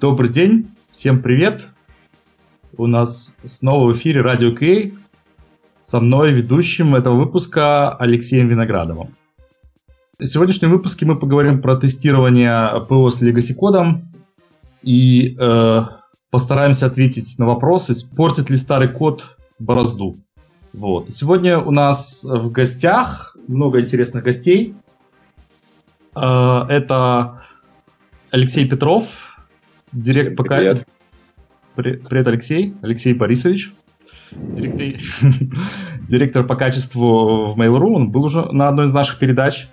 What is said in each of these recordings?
Добрый день, всем привет. У нас снова в эфире Радио Кей. Со мной ведущим этого выпуска Алексеем Виноградовым. В сегодняшнем выпуске мы поговорим про тестирование ПО с Legacy кодом и э, постараемся ответить на вопрос, испортит ли старый код борозду. Вот. Сегодня у нас в гостях много интересных гостей. Э, это Алексей Петров, директор пока... Привет. Привет, Алексей. Алексей Борисович. Директор, директор по качеству в Mail.ru. Он был уже на одной из наших передач.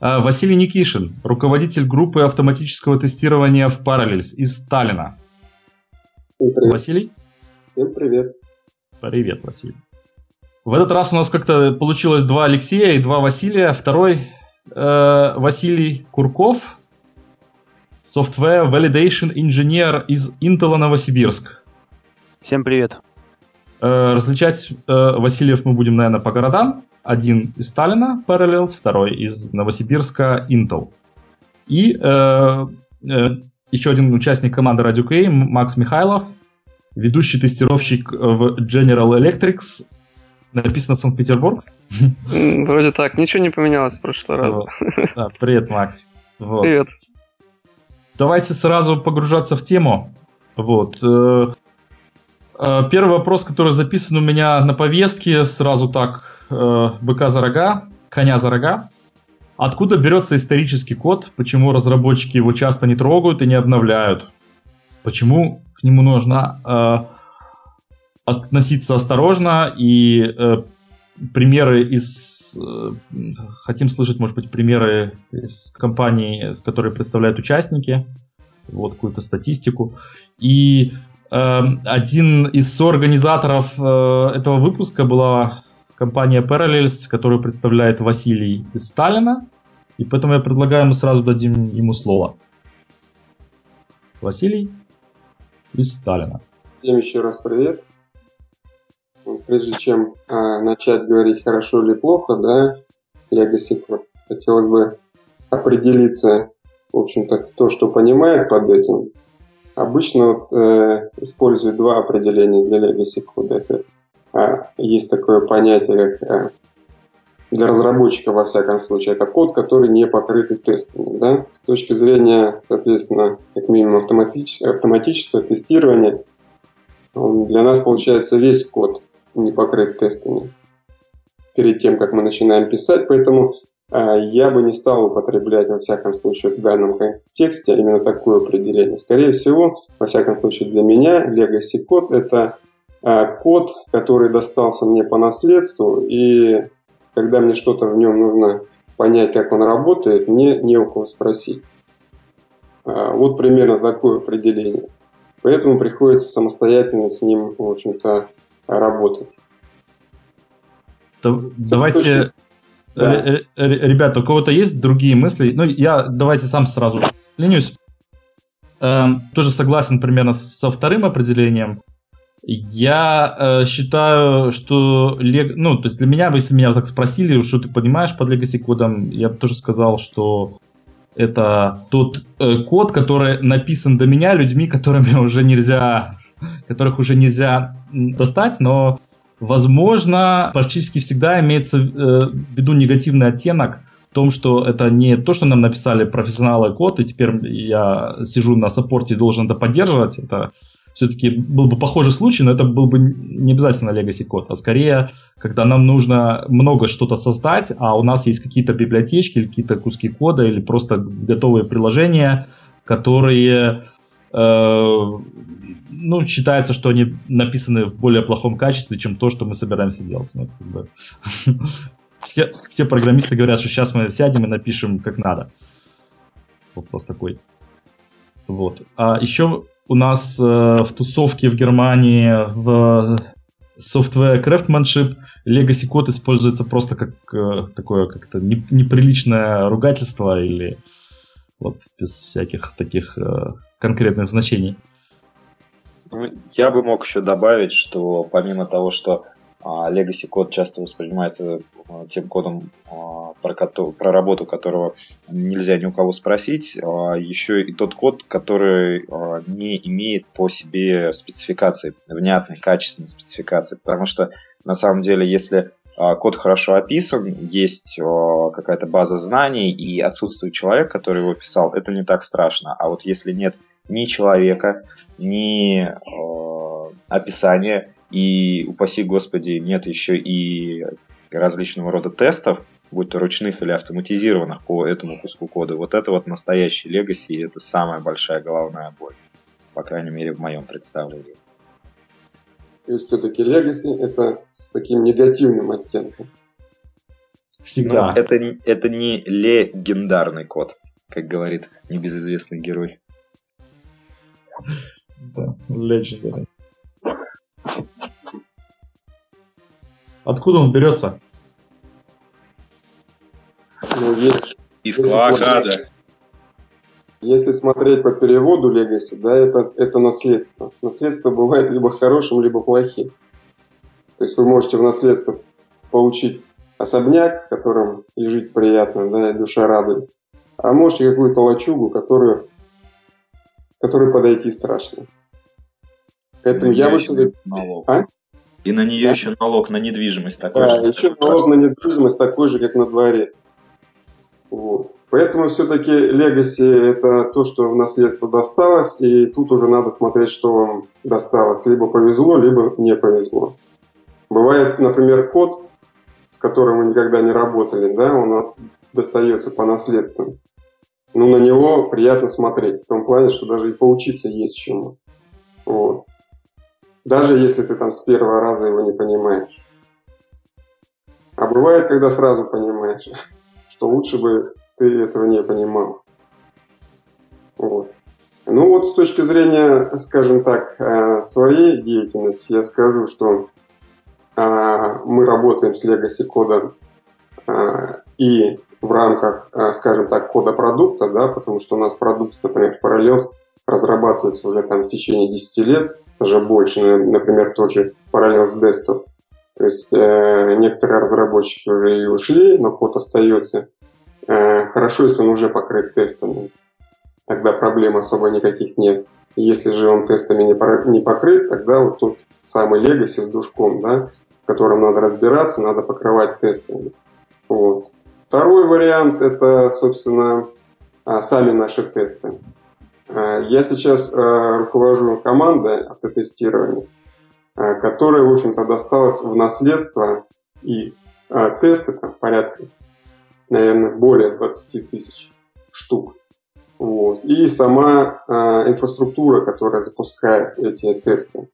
А, Василий Никишин, руководитель группы автоматического тестирования в Parallels из Сталина. Привет. Василий? Всем привет. Привет, Василий. В этот раз у нас как-то получилось два Алексея и два Василия. Второй э, Василий Курков, Software Validation Engineer из Intel Новосибирск. Всем привет. Э, различать э, Васильев мы будем, наверное, по городам. Один из Сталина, Parallels, второй из Новосибирска, Intel. И э, э, еще один участник команды Radio K, Макс Михайлов, ведущий тестировщик в General Electric. Написано Санкт-Петербург. Вроде так, ничего не поменялось в прошлый раз. Да, привет, Макс. Вот. Привет. Давайте сразу погружаться в тему. Вот. Э, э, первый вопрос, который записан у меня на повестке, сразу так, э, быка за рога, коня за рога. Откуда берется исторический код? Почему разработчики его часто не трогают и не обновляют? Почему к нему нужно относиться осторожно и примеры из... Э, хотим слышать, может быть, примеры из компаний, с которой представляют участники, вот какую-то статистику. И э, один из соорганизаторов э, этого выпуска была компания Parallels, которую представляет Василий из Сталина. И поэтому я предлагаю, мы сразу дадим ему слово. Василий из Сталина. Всем еще раз привет прежде чем э, начать говорить хорошо или плохо, да, Legacy Code, хотелось бы определиться, в общем-то, то, что понимает под этим. Обычно вот, э, используют два определения для Legacy Code. Это, э, есть такое понятие, как э, для разработчика, во всяком случае, это код, который не покрытый тестами. Да? С точки зрения, соответственно, как минимум автоматического, автоматического тестирования, для нас получается весь код не покрыт тестами перед тем, как мы начинаем писать, поэтому э, я бы не стал употреблять, во всяком случае, в данном контексте именно такое определение. Скорее всего, во всяком случае для меня, Legacy код – это э, код, который достался мне по наследству, и когда мне что-то в нем нужно понять, как он работает, мне не у кого спросить. Э, вот примерно такое определение. Поэтому приходится самостоятельно с ним, в общем-то, работать. Давайте, да. ребята, у кого-то есть другие мысли? Ну, я давайте сам сразу ленюсь. Эм, тоже согласен примерно со вторым определением. Я э, считаю, что лег... ну, то есть для меня, если меня так спросили, что ты понимаешь под Legacy кодом, я бы тоже сказал, что это тот э, код, который написан до меня людьми, которыми уже нельзя которых уже нельзя достать, но, возможно, практически всегда имеется э, в виду негативный оттенок в том, что это не то, что нам написали профессионалы код, и теперь я сижу на саппорте и должен это поддерживать. Это все-таки был бы похожий случай, но это был бы не обязательно legacy код, а скорее, когда нам нужно много что-то создать, а у нас есть какие-то библиотечки или какие-то куски кода или просто готовые приложения, которые ну, считается, что они написаны в более плохом качестве, чем то, что мы собираемся делать. Ну, как бы. все, все программисты говорят, что сейчас мы сядем и напишем как надо. Вопрос такой. Вот. А еще у нас э, в тусовке в Германии в software craftsmanship legacy код используется просто как э, такое как-то неприличное ругательство или вот без всяких таких э, конкретных значений. Ну, я бы мог еще добавить, что помимо того, что а legacy код часто воспринимается а, тем кодом, а, про, про работу которого нельзя ни у кого спросить, еще и тот код, который не имеет по себе спецификации, внятных, качественных спецификаций. Потому что на самом деле, если код хорошо описан, есть какая-то база знаний и отсутствует человек, который его писал, это не так страшно. А вот если нет ни человека, ни описания, и, упаси господи, нет еще и различного рода тестов, будь то ручных или автоматизированных по этому куску кода. Вот это вот настоящий легаси, и это самая большая головная боль. По крайней мере, в моем представлении. То есть все-таки легаси это с таким негативным оттенком. Всегда. Но это, это не легендарный код, как говорит небезызвестный герой. Да, legendary. Откуда он берется? Ну, есть, Из Клоакада. Если смотреть по переводу Legacy, да, это, это наследство. Наследство бывает либо хорошим, либо плохим. То есть вы можете в наследство получить особняк, которым и жить приятно, да, и душа радуется. А можете какую-то лачугу, которую, которой подойти страшно. Поэтому я бы... А? И на нее да. еще налог на недвижимость такой да, же. еще налог на недвижимость такой же, как на дворец. Вот. Поэтому все-таки легаси это то, что в наследство досталось, и тут уже надо смотреть, что вам досталось. Либо повезло, либо не повезло. Бывает, например, код, с которым вы никогда не работали, да, он достается по наследству. Ну, на него приятно смотреть, в том плане, что даже и поучиться есть чему. Вот. Даже если ты там с первого раза его не понимаешь. А бывает, когда сразу понимаешь, что лучше бы ты этого не понимал. Вот. Ну вот с точки зрения, скажем так, э, своей деятельности, я скажу, что э, мы работаем с Legacy кодом э, и в рамках, скажем так, кода продукта, да, потому что у нас продукт, например, Parallels разрабатывается уже там в течение 10 лет, даже больше, например, тот же Parallels Desktop. То есть э, некоторые разработчики уже и ушли, но код остается. Э, хорошо, если он уже покрыт тестами. Тогда проблем особо никаких нет. Если же он тестами не, покрыт, тогда вот тут самый Legacy с душком, да, в котором надо разбираться, надо покрывать тестами. Вот. Второй вариант это, собственно, а, сами наши тесты. Э, я сейчас э, руковожу командой автотестирования, э, которая, в общем-то, досталась в наследство, и тесты там порядка, наверное, более 20 тысяч штук. Вот. И сама инфраструктура, которая запускает эти тесты.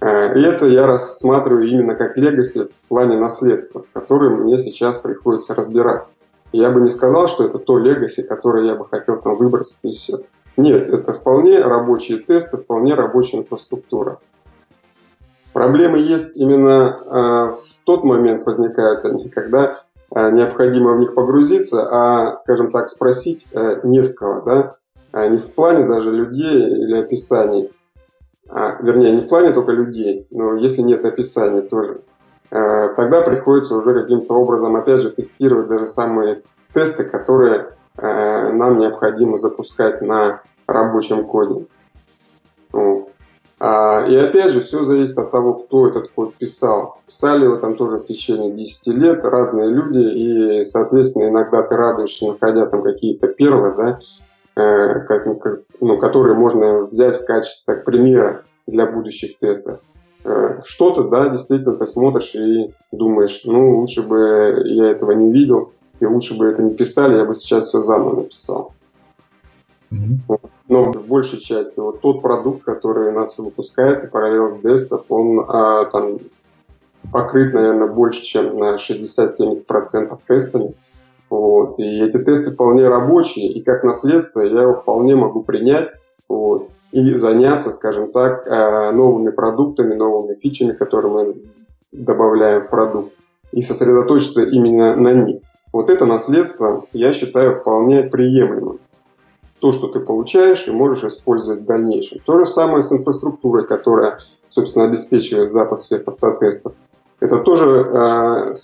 И это я рассматриваю именно как легаси в плане наследства, с которым мне сейчас приходится разбираться. Я бы не сказал, что это то легаси, которое я бы хотел там выбросить и все. Нет, это вполне рабочие тесты, вполне рабочая инфраструктура. Проблемы есть именно э, в тот момент возникают они, когда э, необходимо в них погрузиться, а, скажем так, спросить э, не с кого, да, а не в плане даже людей или описаний, а, вернее, не в плане только людей, но если нет описаний тоже, э, тогда приходится уже каким-то образом, опять же, тестировать даже самые тесты, которые Э, нам необходимо запускать на рабочем коде. А, и опять же, все зависит от того, кто этот код писал. Писали его там тоже в течение 10 лет разные люди, и, соответственно, иногда ты радуешься, находя там какие-то перлы, да, э, как, ну, которые можно взять в качестве так, примера для будущих тестов. Э, что-то, да, действительно ты смотришь и думаешь, ну, лучше бы я этого не видел, и лучше бы это не писали, я бы сейчас все заново написал. Но в большей части вот тот продукт, который у нас выпускается, параллельно Desktop, он а, там покрыт, наверное, больше, чем на 60-70% тестами. Вот. И эти тесты вполне рабочие, и как наследство я его вполне могу принять вот, и заняться, скажем так, а, новыми продуктами, новыми фичами, которые мы добавляем в продукт, и сосредоточиться именно на них. Вот это наследство я считаю вполне приемлемым. То, что ты получаешь и можешь использовать в дальнейшем. То же самое с инфраструктурой, которая, собственно, обеспечивает запуск всех автотестов. Это тоже э,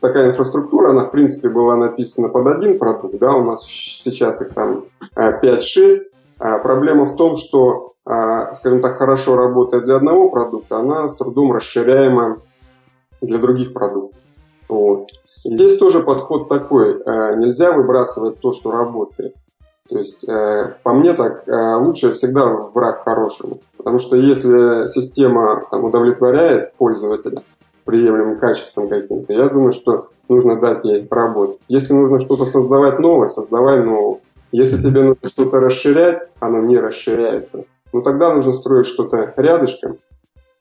такая инфраструктура, она в принципе была написана под один продукт, да, у нас сейчас их там 5-6. А проблема в том, что, э, скажем так, хорошо работает для одного продукта, она с трудом расширяема для других продуктов. Вот. здесь тоже подход такой, э, нельзя выбрасывать то, что работает. То есть, э, по мне так, э, лучше всегда враг хорошему. Потому что если система там, удовлетворяет пользователя приемлемым качеством каким-то, я думаю, что нужно дать ей работать. Если нужно что-то создавать новое, создавай новое. Если тебе нужно что-то расширять, оно не расширяется. Ну тогда нужно строить что-то рядышком,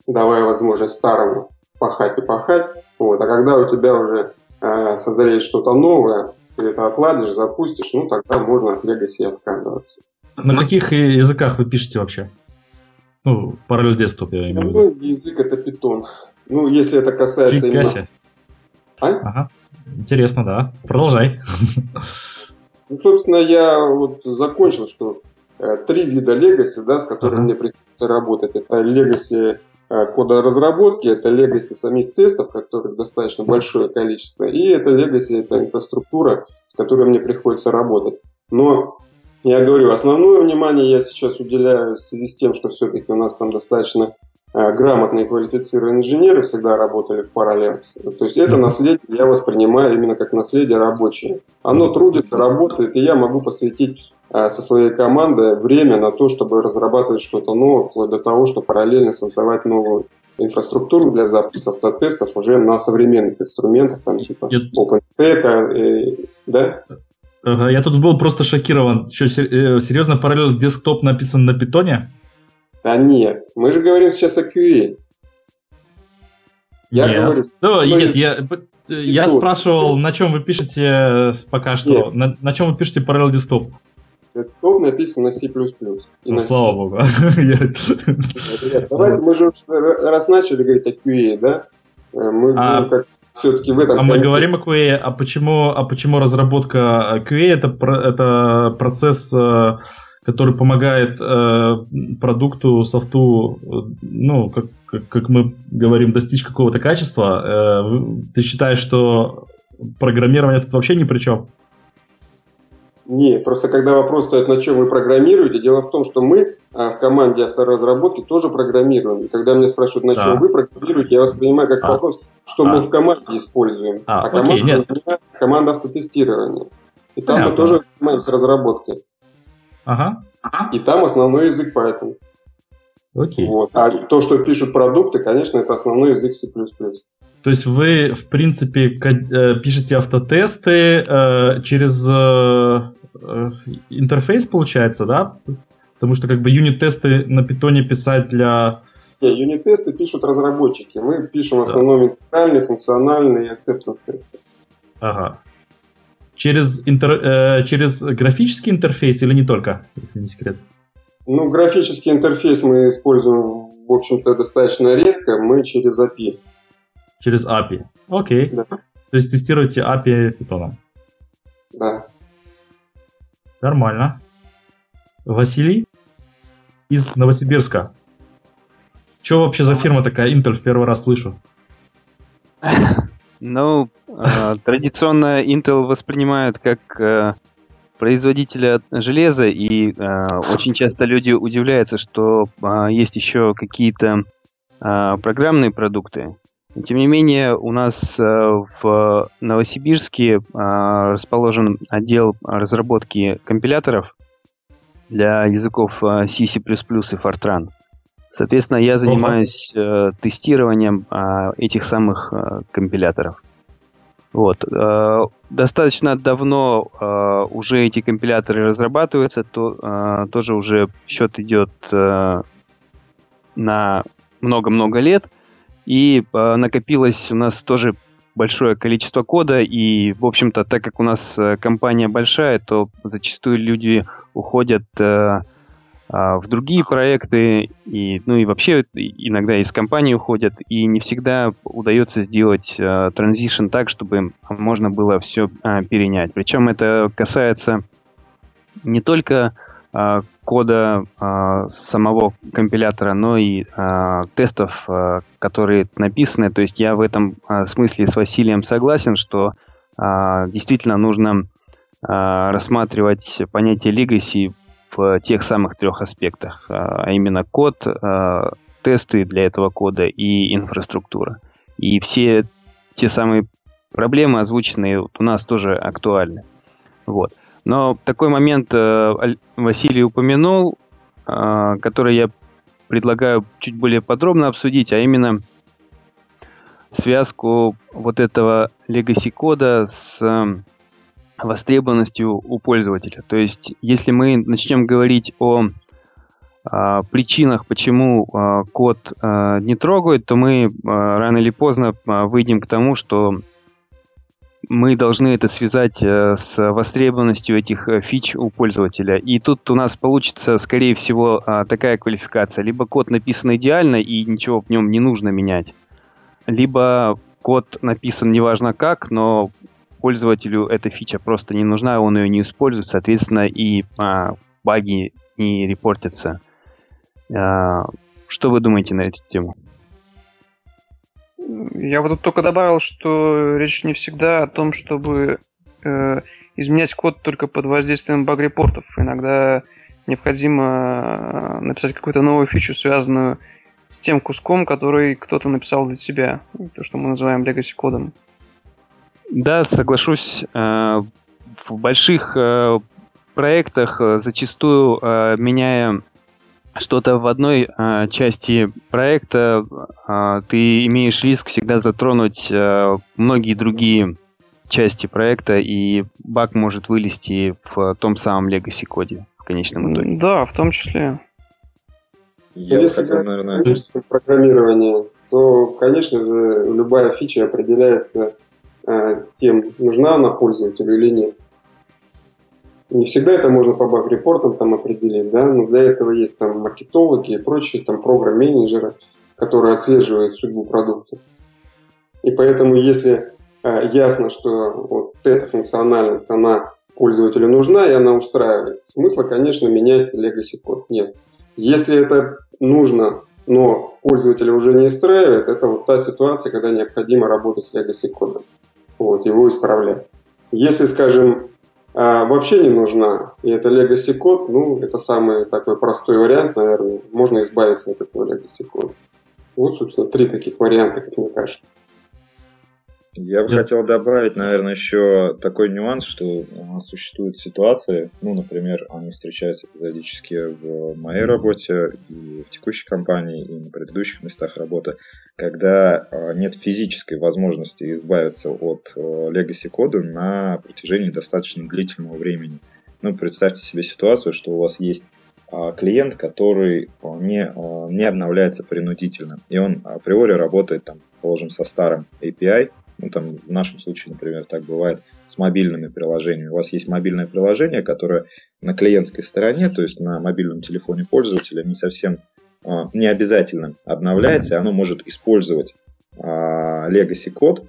давая возможность старому пахать и пахать. Вот. А когда у тебя уже э, созреет что-то новое, это отладишь, запустишь, ну тогда можно от Legacy отказываться. На каких языках вы пишете вообще? Ну, параллель десктоп я имею в виду. язык это Python. Ну, если это касается Фига именно... А? Ага. Интересно, да. Продолжай. Ну, собственно, я вот закончил, что э, три вида Legacy, да, с которыми ага. мне приходится работать. Это Э, кода разработки, это legacy самих тестов, которых достаточно большое количество, и это legacy, это инфраструктура, с которой мне приходится работать. Но я говорю, основное внимание я сейчас уделяю в связи с тем, что все-таки у нас там достаточно э, грамотные квалифицированные инженеры всегда работали в параллель. То есть это наследие я воспринимаю именно как наследие рабочее. Оно трудится, работает, и я могу посвятить Э, со своей командой время на то, чтобы разрабатывать что-то новое, вплоть до того, что параллельно создавать новую инфраструктуру для запуска автотестов уже на современных инструментах, там типа OpenStack, и, да? Ага, я тут был просто шокирован. Что, э, серьезно, параллельно десктоп написан на питоне? Да нет, мы же говорим сейчас о QA. Я нет. говорю... Ну, нет, я, я спрашивал, на чем вы пишете э, пока что, на, на чем вы пишете параллель десктоп? Код написан на C++. И ну, на слава богу. Давайте, мы же раз начали говорить о QA, да? Э, мы а, как все-таки в этом... А мы говорим о QA, а почему, а почему разработка QA это, это процесс, э, который помогает э, продукту, софту, ну, как, как, как мы говорим, достичь какого-то качества? Ты считаешь, что программирование тут вообще ни при чем? Не, просто когда вопрос стоит, на чем вы программируете, дело в том, что мы а, в команде авторазработки тоже программируем. И когда меня спрашивают, на да. чем вы программируете, я воспринимаю как а. вопрос, что а. мы в команде используем. А, а команда, окей, нет. команда автотестирования. И там Понятно. мы тоже занимаемся разработкой. Ага. И там основной язык Python. Окей. Вот. А то, что пишут продукты, конечно, это основной язык C++. То есть вы, в принципе, э, пишете автотесты э, через э, интерфейс, получается, да? Потому что как бы юнит-тесты на питоне писать для... Нет, юнит-тесты пишут разработчики. Мы пишем в основном да. интегральные, функциональные и acceptance-тесты. Ага. Через, интер, э, через графический интерфейс или не только, если не секрет? Ну, графический интерфейс мы используем, в общем-то, достаточно редко. Мы через API. Через API. Окей. Да. То есть тестируете API Python. Да. Нормально. Василий из Новосибирска. Что вообще за фирма такая? Intel в первый раз слышу. Ну, э, традиционно Intel воспринимают как э, производителя железа, и э, очень часто люди удивляются, что э, есть еще какие-то э, программные продукты. Тем не менее, у нас э, в Новосибирске э, расположен отдел разработки компиляторов для языков э, C, и Fortran. Соответственно, я занимаюсь тестированием этих самых компиляторов. Вот. Достаточно давно уже эти компиляторы разрабатываются, то тоже уже счет идет на много-много лет – и э, накопилось у нас тоже большое количество кода, и, в общем-то, так как у нас э, компания большая, то зачастую люди уходят э, э, в другие проекты, и, ну и вообще иногда из компании уходят, и не всегда удается сделать э, транзишн так, чтобы можно было все э, перенять. Причем это касается не только э, кода э, самого компилятора, но и э, тестов, э, которые написаны. То есть я в этом э, смысле с Василием согласен, что э, действительно нужно э, рассматривать понятие legacy в тех самых трех аспектах, э, а именно код, э, тесты для этого кода и инфраструктура. И все те самые проблемы, озвученные у нас тоже актуальны. Вот. Но такой момент э, Василий упомянул, э, который я предлагаю чуть более подробно обсудить, а именно связку вот этого legacy кода с э, востребованностью у пользователя. То есть, если мы начнем говорить о э, причинах, почему э, код э, не трогают, то мы э, рано или поздно э, выйдем к тому, что мы должны это связать э, с востребованностью этих э, фич у пользователя. И тут у нас получится, скорее всего, э, такая квалификация. Либо код написан идеально и ничего в нем не нужно менять, либо код написан неважно как, но пользователю эта фича просто не нужна, он ее не использует, соответственно, и а, баги не репортятся. А, что вы думаете на эту тему? Я вот тут только добавил, что речь не всегда о том, чтобы э, изменять код только под воздействием баг-репортов. Иногда необходимо э, написать какую-то новую фичу, связанную с тем куском, который кто-то написал для себя. То, что мы называем legacy кодом. Да, соглашусь. Э, в больших э, проектах зачастую, меняя что-то в одной э, части проекта, э, ты имеешь риск всегда затронуть э, многие другие части проекта, и баг может вылезти в том самом legacy коде в конечном итоге. Да, в том числе. Я Если хотел, наверное... программирование, то, конечно же, любая фича определяется э, тем, нужна она пользователю или нет. Не всегда это можно по баг-репортам там определить, да, но для этого есть там маркетологи и прочие там программ-менеджеры, которые отслеживают судьбу продукта. И поэтому, если э, ясно, что вот эта функциональность, она пользователю нужна и она устраивает, смысла, конечно, менять legacy код нет. Если это нужно, но пользователя уже не устраивает, это вот та ситуация, когда необходимо работать с legacy кодом, вот, его исправлять. Если, скажем, а, вообще не нужна. И это legacy код, ну, это самый такой простой вариант, наверное. Можно избавиться от этого legacy кода. Вот, собственно, три таких варианта, как мне кажется. Я бы хотел добавить, наверное, еще такой нюанс, что существуют ситуации, ну, например, они встречаются эпизодически в моей работе и в текущей компании, и на предыдущих местах работы, когда а, нет физической возможности избавиться от legacy кода на протяжении достаточно длительного времени. Ну, представьте себе ситуацию, что у вас есть а, клиент, который не, не обновляется принудительно, и он априори работает, там, положим, со старым API, ну, там, в нашем случае, например, так бывает с мобильными приложениями. У вас есть мобильное приложение, которое на клиентской стороне, то есть на мобильном телефоне пользователя, не совсем а, не обязательно обновляется, и оно может использовать а, legacy код,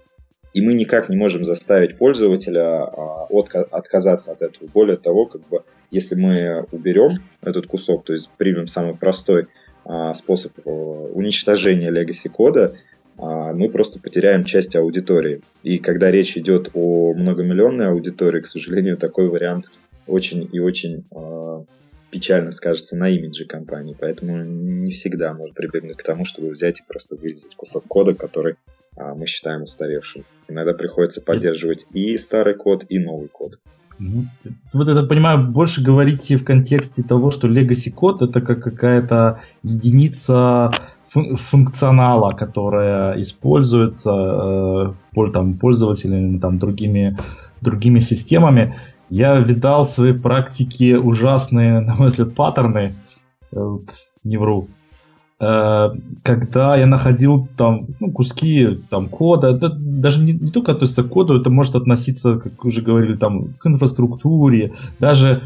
и мы никак не можем заставить пользователя а, от, отказаться от этого. Более того, как бы, если мы уберем этот кусок, то есть примем самый простой способ а, уничтожения legacy кода, мы просто потеряем часть аудитории. И когда речь идет о многомиллионной аудитории, к сожалению, такой вариант очень и очень э, печально скажется на имидже компании. Поэтому не всегда можно прибегнуть к тому, чтобы взять и просто вырезать кусок кода, который э, мы считаем устаревшим. Иногда приходится поддерживать и старый код, и новый код. Вот это, понимаю, больше говорите в контексте того, что legacy код это как какая-то единица функционала, которая используется э, там, пользователями, там, другими, другими системами. Я видал в своей практике ужасные, на мой взгляд, паттерны, вот, не вру, э, когда я находил там ну, куски там, кода, это даже не, не только относится к коду, это может относиться, как уже говорили, там, к инфраструктуре, даже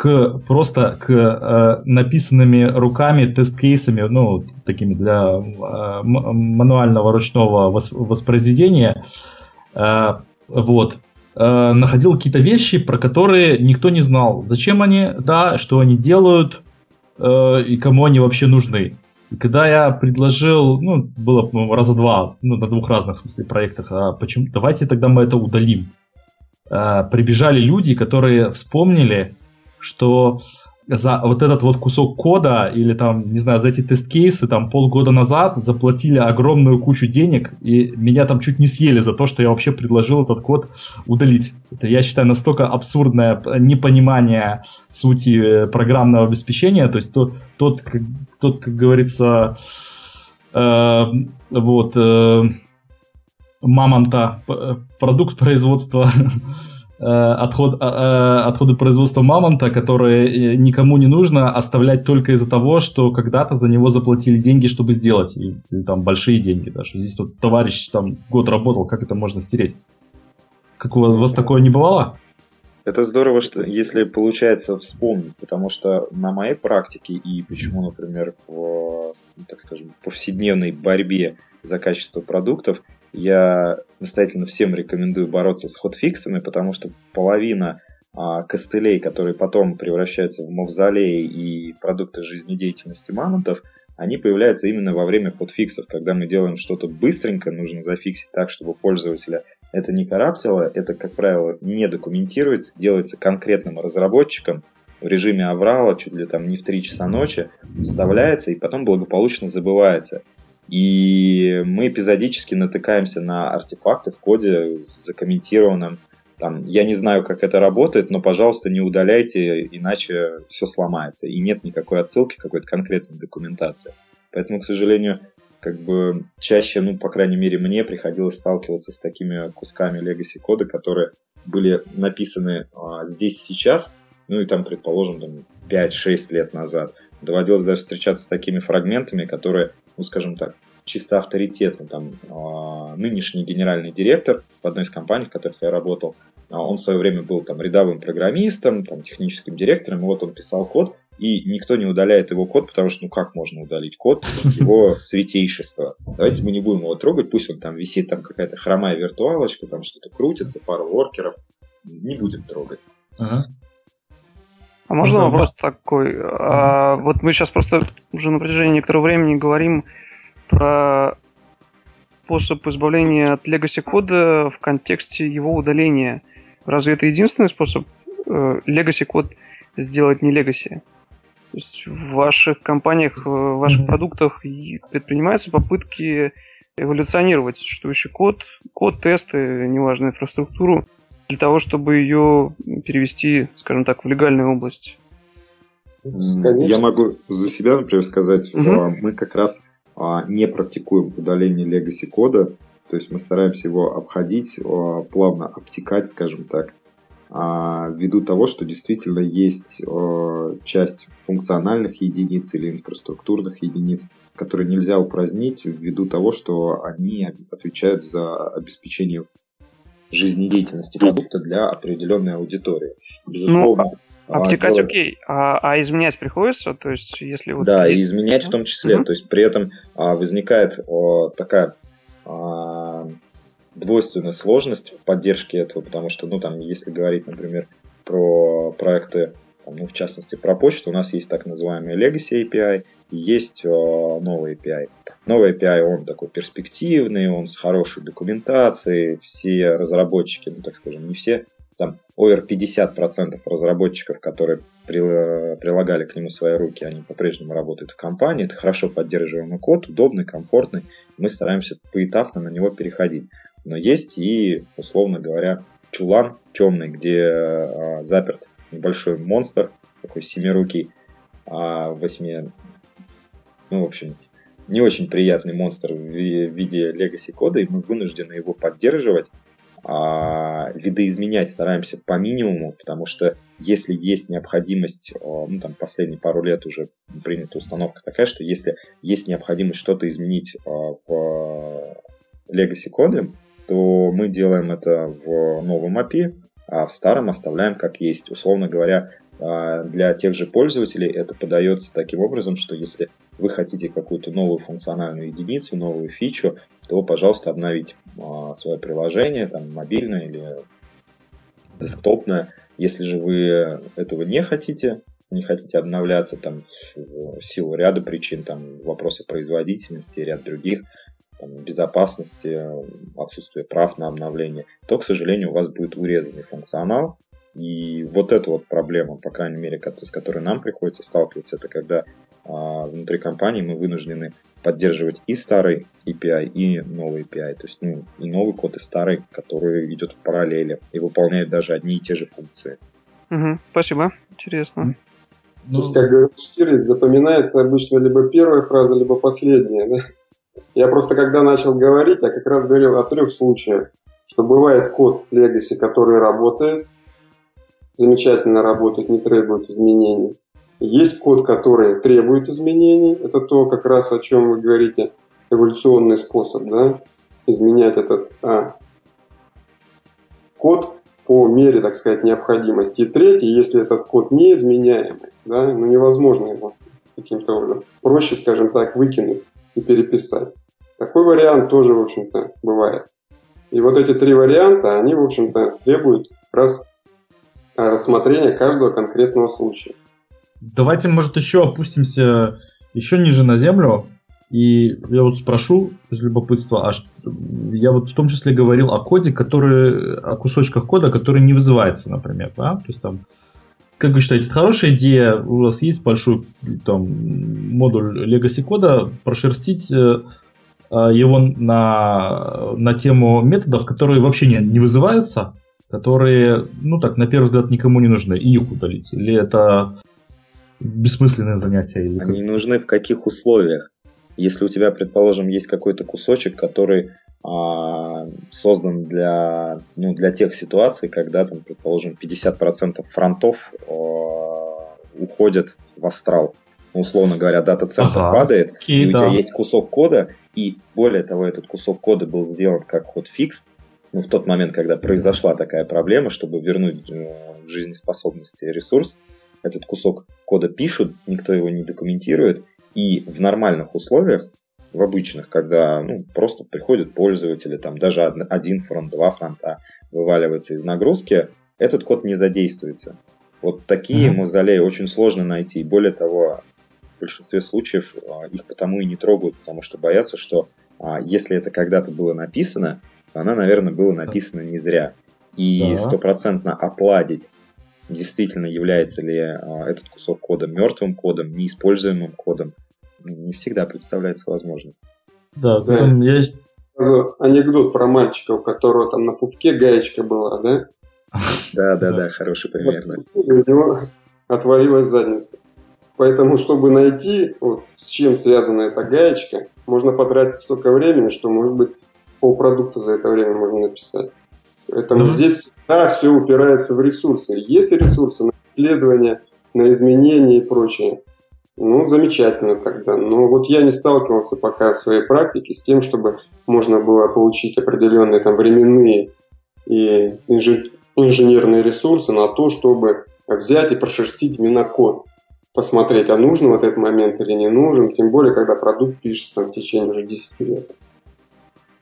к просто к э, написанными руками тест-кейсами, ну, такими для э, мануального ручного воспроизведения. Э, вот. Э, находил какие-то вещи, про которые никто не знал. Зачем они, да, что они делают э, и кому они вообще нужны. И когда я предложил, ну, было, раза два, ну, на двух разных, в смысле, проектах, а почему, давайте тогда мы это удалим. Э, прибежали люди, которые вспомнили, что за вот этот вот кусок кода или там, не знаю, за эти тест-кейсы там полгода назад заплатили огромную кучу денег, и меня там чуть не съели за то, что я вообще предложил этот код удалить. Это, я считаю, настолько абсурдное непонимание сути программного обеспечения, то есть тот, тот, как, тот как говорится, э, вот, э, мамонта, продукт производства Э, отход, э, э, отходы производства мамонта, которые никому не нужно оставлять только из-за того, что когда-то за него заплатили деньги, чтобы сделать. И, или там большие деньги, да, что здесь вот товарищ там год работал, как это можно стереть? Как у вас такое не бывало? Это здорово, что если получается вспомнить, потому что на моей практике и почему, например, в, так скажем, повседневной борьбе за качество продуктов я настоятельно всем рекомендую бороться с хотфиксами, потому что половина а, костылей, которые потом превращаются в мавзолеи и продукты жизнедеятельности мамонтов, они появляются именно во время хотфиксов, когда мы делаем что-то быстренько, нужно зафиксить так, чтобы пользователя это не караптило, это, как правило, не документируется, делается конкретным разработчиком в режиме аврала, чуть ли там не в 3 часа ночи, вставляется и потом благополучно забывается. И мы эпизодически натыкаемся на артефакты в коде с закомментированным. Там, я не знаю, как это работает, но, пожалуйста, не удаляйте, иначе все сломается. И нет никакой отсылки какой-то конкретной документации. Поэтому, к сожалению, как бы чаще, ну, по крайней мере, мне приходилось сталкиваться с такими кусками legacy кода, которые были написаны а, здесь сейчас, ну и там, предположим, там, 5-6 лет назад. Доводилось даже встречаться с такими фрагментами, которые ну, скажем так, чисто авторитетно. Там, э, нынешний генеральный директор в одной из компаний, в которых я работал, э, он в свое время был там рядовым программистом, там, техническим директором, и вот он писал код, и никто не удаляет его код, потому что, ну как можно удалить код его святейшества? Давайте мы не будем его трогать, пусть он там висит, там какая-то хромая виртуалочка, там что-то крутится, пару воркеров, не будем трогать. Ага. А можно ну, вопрос да. такой? А, вот мы сейчас просто уже на протяжении некоторого времени говорим про способ избавления от legacy кода в контексте его удаления. Разве это единственный способ э, legacy код сделать не legacy? То есть в ваших компаниях, в ваших mm-hmm. продуктах предпринимаются попытки эволюционировать существующий код, код, тесты, неважно, инфраструктуру, для того, чтобы ее перевести, скажем так, в легальную область? Конечно. Я могу за себя, например, сказать, угу. мы как раз а, не практикуем удаление legacy кода, то есть мы стараемся его обходить, а, плавно обтекать, скажем так, ввиду того, что действительно есть часть функциональных единиц или инфраструктурных единиц, которые нельзя упразднить ввиду того, что они отвечают за обеспечение жизнедеятельности продукта для определенной аудитории. Безусловно, ну, обтекать делать... окей, а, а изменять приходится? То есть, если вот да, есть... изменять в том числе. Mm-hmm. То есть при этом а, возникает а, такая а, двойственная сложность в поддержке этого, потому что, ну, там, если говорить, например, про проекты ну, в частности, про почту у нас есть так называемый Legacy API и есть э, новый API. Новый API, он такой перспективный, он с хорошей документацией, все разработчики, ну, так скажем, не все, там, over 50% разработчиков, которые прилагали к нему свои руки, они по-прежнему работают в компании. Это хорошо поддерживаемый код, удобный, комфортный. Мы стараемся поэтапно на него переходить. Но есть и, условно говоря, чулан темный, где э, заперт небольшой монстр, такой семирукий, а восьми, ну, в общем, не очень приятный монстр в виде Legacy кода, и мы вынуждены его поддерживать, а, видоизменять стараемся по минимуму, потому что если есть необходимость, а, ну там последние пару лет уже принята установка такая, что если есть необходимость что-то изменить а, в Legacy коде, то мы делаем это в новом API, а в старом оставляем как есть. Условно говоря, для тех же пользователей это подается таким образом, что если вы хотите какую-то новую функциональную единицу, новую фичу, то, пожалуйста, обновите а, свое приложение, там, мобильное или десктопная. Если же вы этого не хотите, не хотите обновляться там в силу ряда причин, там вопросы производительности и ряд других, там, безопасности, отсутствие прав на обновление, то, к сожалению, у вас будет урезанный функционал. И вот эта вот проблема, по крайней мере, с которой нам приходится сталкиваться, это когда а, внутри компании мы вынуждены поддерживать и старый API, и новый API. То есть, ну, и новый код, и старый, который идет в параллели и выполняет даже одни и те же функции. Угу, спасибо, интересно. Ну, ну, как говорит Штирлиц, запоминается обычно либо первая фраза, либо последняя. Да? Я просто когда начал говорить, я как раз говорил о трех случаях. Что бывает код Legacy, который работает, замечательно работает, не требует изменений. Есть код, который требует изменений. Это то, как раз о чем вы говорите, эволюционный способ, да, изменять этот а, код по мере, так сказать, необходимости. И третий, если этот код неизменяемый, да, ну невозможно его каким-то образом проще, скажем так, выкинуть и переписать. Такой вариант тоже, в общем-то, бывает. И вот эти три варианта, они, в общем-то, требуют раз рассмотрения каждого конкретного случая. Давайте, может, еще опустимся еще ниже на землю. И я вот спрошу из любопытства, а что, я вот в том числе говорил о коде, который, о кусочках кода, который не вызывается, например, да, то есть там, как вы считаете, это хорошая идея, у вас есть большой там модуль legacy кода, прошерстить э, его на, на тему методов, которые вообще не, не вызываются, которые, ну так, на первый взгляд никому не нужны, и их удалить? Или это бессмысленное занятие? Или Они нужны в каких условиях? Если у тебя, предположим, есть какой-то кусочек, который а, создан для, ну, для тех ситуаций, когда, там, предположим, 50% фронтов а, уходят в астрал. Ну, условно говоря, дата-центр ага. падает, Окей, и у да. тебя есть кусок кода, и более того, этот кусок кода был сделан как хотфикс, ну, в тот момент, когда произошла такая проблема, чтобы вернуть э, жизнеспособности ресурс, этот кусок кода пишут, никто его не документирует, и в нормальных условиях, в обычных, когда ну, просто приходят пользователи, там даже один фронт, два фронта вываливаются из нагрузки, этот код не задействуется. Вот такие mm-hmm. мавзолеи очень сложно найти. Более того, в большинстве случаев а, их потому и не трогают, потому что боятся, что а, если это когда-то было написано, она, наверное, было написано не зря. И стопроцентно да. опладить действительно является ли а, этот кусок кода мертвым кодом, неиспользуемым кодом, не всегда представляется возможным. Да, да. Там есть анекдот про мальчика, у которого там на пупке гаечка была, да? Да, да, да, хороший пример. У него отвалилась задница. Поэтому, чтобы найти, вот, с чем связана эта гаечка, можно потратить столько времени, что, может быть, полпродукта за это время можно написать. Поэтому mm-hmm. здесь да, все упирается в ресурсы. Есть ресурсы на исследования, на изменения и прочее. Ну, замечательно тогда. Но вот я не сталкивался пока в своей практике с тем, чтобы можно было получить определенные там временные и инженерные ресурсы на то, чтобы взять и прошерстить именно код. Посмотреть, а нужен вот этот момент или не нужен, тем более, когда продукт пишется там, в течение уже 10 лет.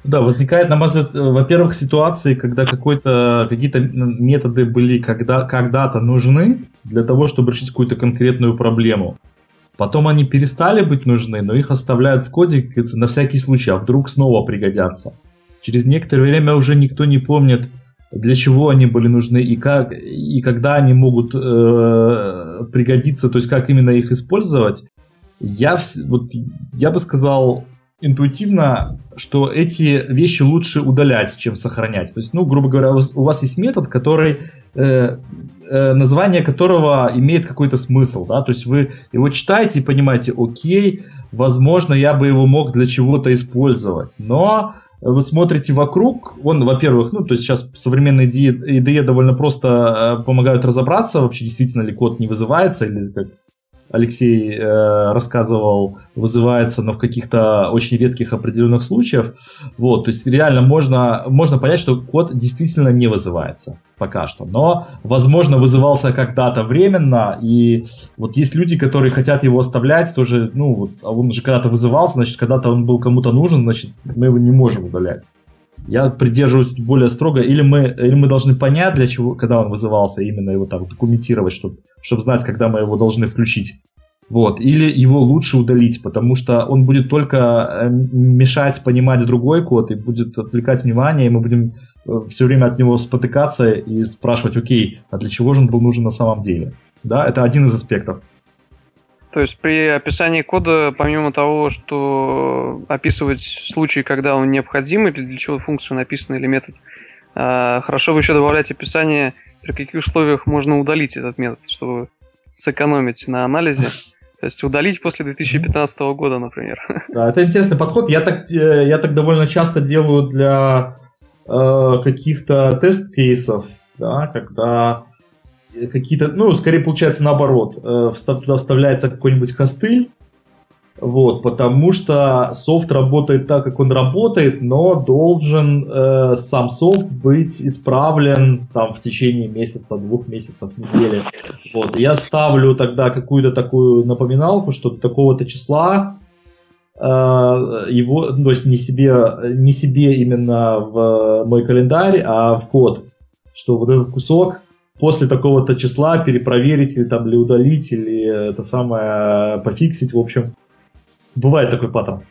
Да, возникает, на мой взгляд, э, во-первых, ситуации, когда какой-то, какие-то методы были когда, когда-то нужны для того, чтобы решить какую-то конкретную проблему. Потом они перестали быть нужны, но их оставляют в коде на всякий случай, а вдруг снова пригодятся. Через некоторое время уже никто не помнит, для чего они были нужны и как и когда они могут э, пригодиться, то есть как именно их использовать. Я, вот, я бы сказал, интуитивно, что эти вещи лучше удалять, чем сохранять. То есть, ну, грубо говоря, у вас есть метод, который э, э, название которого имеет какой-то смысл, да, то есть вы его читаете и понимаете, окей, возможно, я бы его мог для чего-то использовать, но вы смотрите вокруг, он, во-первых, ну, то есть сейчас современные IDE довольно просто э, помогают разобраться, вообще действительно ли код не вызывается, или как Алексей э, рассказывал, вызывается, но в каких-то очень редких определенных случаях. Вот, то есть реально можно, можно понять, что код действительно не вызывается пока что. Но, возможно, вызывался когда-то временно, и вот есть люди, которые хотят его оставлять, тоже, ну, вот, а он же когда-то вызывался, значит, когда-то он был кому-то нужен, значит, мы его не можем удалять. Я придерживаюсь более строго, или мы, или мы должны понять, для чего, когда он вызывался, именно его так документировать, чтобы, чтобы знать, когда мы его должны включить. Вот. Или его лучше удалить, потому что он будет только э, мешать понимать другой код и будет отвлекать внимание, и мы будем э, все время от него спотыкаться и спрашивать, окей, а для чего же он был нужен на самом деле? Да, это один из аспектов. То есть при описании кода, помимо того, что описывать случаи, когда он необходим, или для чего функция написана или метод, э, хорошо бы еще добавлять описание, при каких условиях можно удалить этот метод, чтобы сэкономить на анализе. То есть удалить после 2015 года, например. Да, это интересный подход. Я так, э, я так довольно часто делаю для э, каких-то тест-кейсов, да, когда какие-то, ну, скорее получается наоборот, э, туда вставляется какой-нибудь костыль, вот, потому что софт работает так, как он работает, но должен э, сам софт быть исправлен там в течение месяца, двух месяцев, недели. Вот, я ставлю тогда какую-то такую напоминалку, что такого-то числа э, его, то есть не себе, не себе именно в мой календарь, а в код, что вот этот кусок после такого-то числа перепроверить или там или удалить, или это самое пофиксить, в общем. Бывает такой паттерн.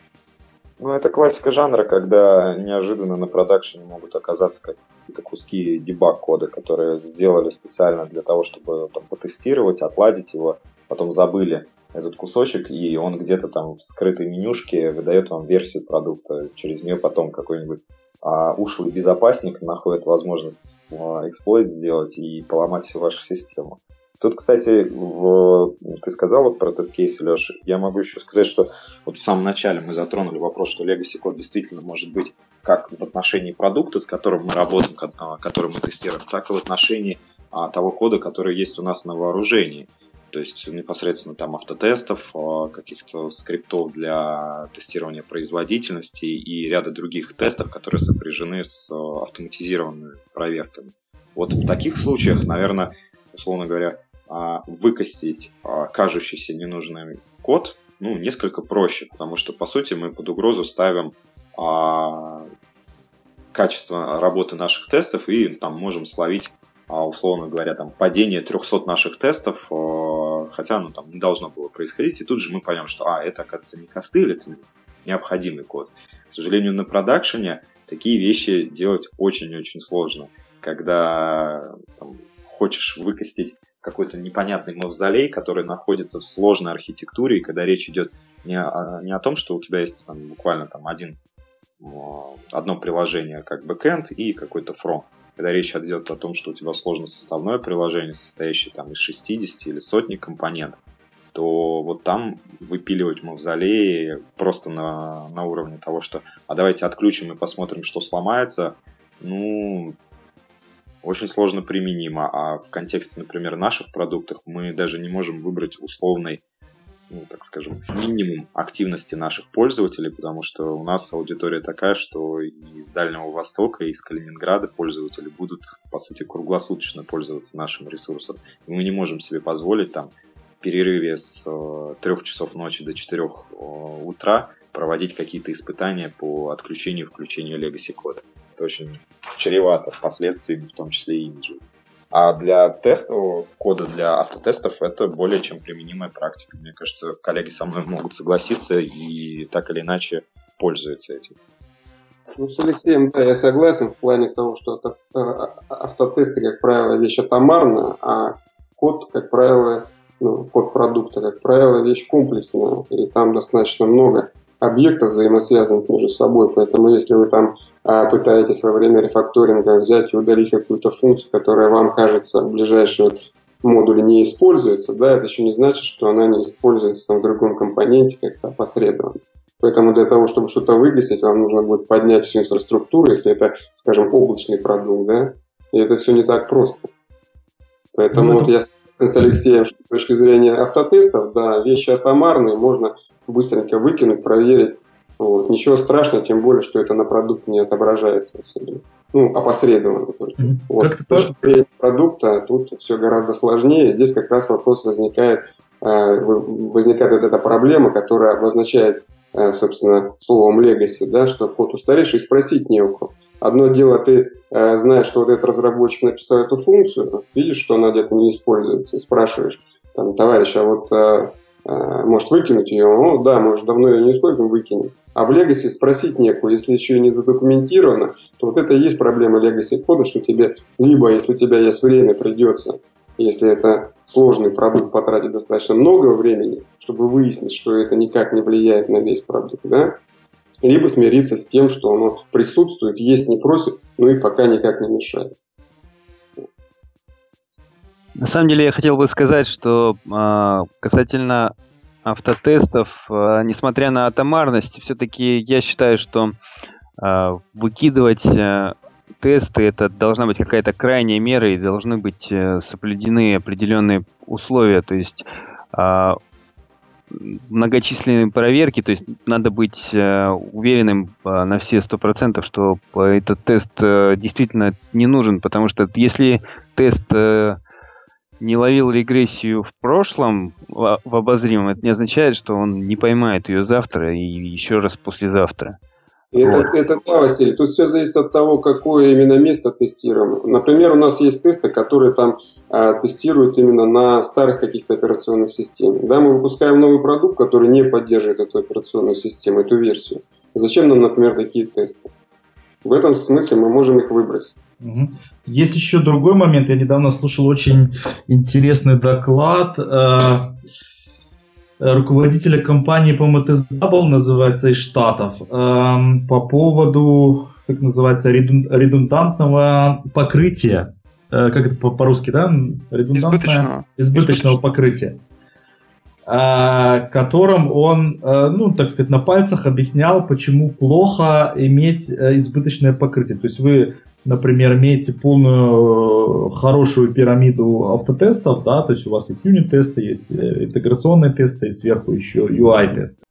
Ну, это классика жанра, когда неожиданно на продакшене могут оказаться какие-то куски дебаг-кода, которые сделали специально для того, чтобы там, потестировать, отладить его, потом забыли этот кусочек, и он где-то там в скрытой менюшке выдает вам версию продукта. Через нее потом какой-нибудь а, ушлый безопасник находит возможность а, эксплойт сделать и поломать всю вашу систему. Тут, кстати, в... ты сказал вот про тест-кейсы, Леша. Я могу еще сказать, что вот в самом начале мы затронули вопрос, что Legacy код действительно может быть как в отношении продукта, с которым мы работаем, а, который мы тестируем, так и в отношении а, того кода, который есть у нас на вооружении. То есть непосредственно там автотестов, а, каких-то скриптов для тестирования производительности и ряда других тестов, которые сопряжены с автоматизированными проверками. Вот в таких случаях, наверное, условно говоря, а, выкостить а, кажущийся ненужный код, ну, несколько проще, потому что, по сути, мы под угрозу ставим а, качество работы наших тестов и там можем словить, условно говоря, там падение 300 наших тестов, хотя оно там не должно было происходить, и тут же мы поймем, что, а, это, оказывается, не костыль, это необходимый код. К сожалению, на продакшене такие вещи делать очень-очень сложно, когда там, хочешь выкостить какой-то непонятный мавзолей, который находится в сложной архитектуре, и когда речь идет не о, не о том, что у тебя есть там, буквально там один, одно приложение как бэкэнд и какой-то фронт. Когда речь идет о том, что у тебя сложно составное приложение, состоящее там из 60 или сотни компонентов, то вот там выпиливать мавзолеи просто на, на уровне того, что а давайте отключим и посмотрим, что сломается, ну, очень сложно применимо. А в контексте, например, наших продуктов мы даже не можем выбрать условный ну, так скажем, минимум активности наших пользователей, потому что у нас аудитория такая, что из Дальнего Востока, из Калининграда пользователи будут, по сути, круглосуточно пользоваться нашим ресурсом. И мы не можем себе позволить там в перерыве с э, трех часов ночи до 4 э, утра проводить какие-то испытания по отключению и включению legacy кода. Это очень чревато последствиями, в том числе и имиджевыми. А для тестового кода, для автотестов это более чем применимая практика. Мне кажется, коллеги со мной могут согласиться и так или иначе пользуются этим. Ну, с Алексеем, да, я согласен в плане того, что автотесты, как правило, вещь атомарная, а код, как правило, ну, код продукта, как правило, вещь комплексная, и там достаточно много объектов взаимосвязанных между собой. Поэтому если вы там а, пытаетесь во время рефакторинга взять и удалить какую-то функцию, которая вам кажется в ближайшем модуле не используется, да, это еще не значит, что она не используется в другом компоненте как-то опосредованно. Поэтому для того, чтобы что-то вывесить, вам нужно будет поднять всю инфраструктуру, если это, скажем, облачный продукт, да, и это все не так просто. Поэтому ну, вот я с Алексеем, что с точки зрения автотестов, да, вещи атомарные, можно быстренько выкинуть, проверить. Вот. Ничего страшного, тем более, что это на продукт не отображается особенно. Ну, опосредованно только. Mm-hmm. Вот. С точки зрения продукта тут все гораздо сложнее. Здесь как раз вопрос возникает, э, возникает вот эта проблема, которая обозначает, э, собственно, словом legacy, да, что код устаревший, спросить не у кого. Одно дело, ты э, знаешь, что вот этот разработчик написал эту функцию, видишь, что она где-то не используется, и спрашиваешь, там, товарищ, а вот может выкинуть ее? Ну да, может давно ее не используем, выкинем. А в Legacy спросить некую, если еще и не задокументировано, то вот это и есть проблема Legacy кода, что тебе либо, если у тебя есть время, придется, если это сложный продукт, потратить достаточно много времени, чтобы выяснить, что это никак не влияет на весь продукт, да, либо смириться с тем, что оно присутствует, есть не просит, но и пока никак не мешает. На самом деле я хотел бы сказать, что э, касательно автотестов, э, несмотря на атомарность, все-таки я считаю, что э, выкидывать э, тесты это должна быть какая-то крайняя мера и должны быть э, соблюдены определенные условия. То есть э, многочисленные проверки, то есть надо быть э, уверенным э, на все сто процентов, что этот тест э, действительно не нужен, потому что если тест э, не ловил регрессию в прошлом в, обозримом, это не означает, что он не поймает ее завтра и еще раз послезавтра. Это, вот. это да, Василий. Тут все зависит от того, какое именно место тестируем. Например, у нас есть тесты, которые там а, тестируют именно на старых каких-то операционных системах. Да, мы выпускаем новый продукт, который не поддерживает эту операционную систему, эту версию. Зачем нам, например, такие тесты? В этом смысле мы можем их выбросить. Есть еще другой момент. Я недавно слушал очень интересный доклад. Э, руководителя компании, по-моему, Тезабл называется, из Штатов, эм, по поводу, как называется, редундантного покрытия. Э, как это по-русски, да? Редундантное, избыточного. избыточного покрытия э, котором он, э, ну, так сказать, на пальцах объяснял, почему плохо иметь избыточное покрытие. То есть вы например, имеете полную э, хорошую пирамиду автотестов, да, то есть у вас есть юнит-тесты, есть э, интеграционные тесты и сверху еще UI-тесты.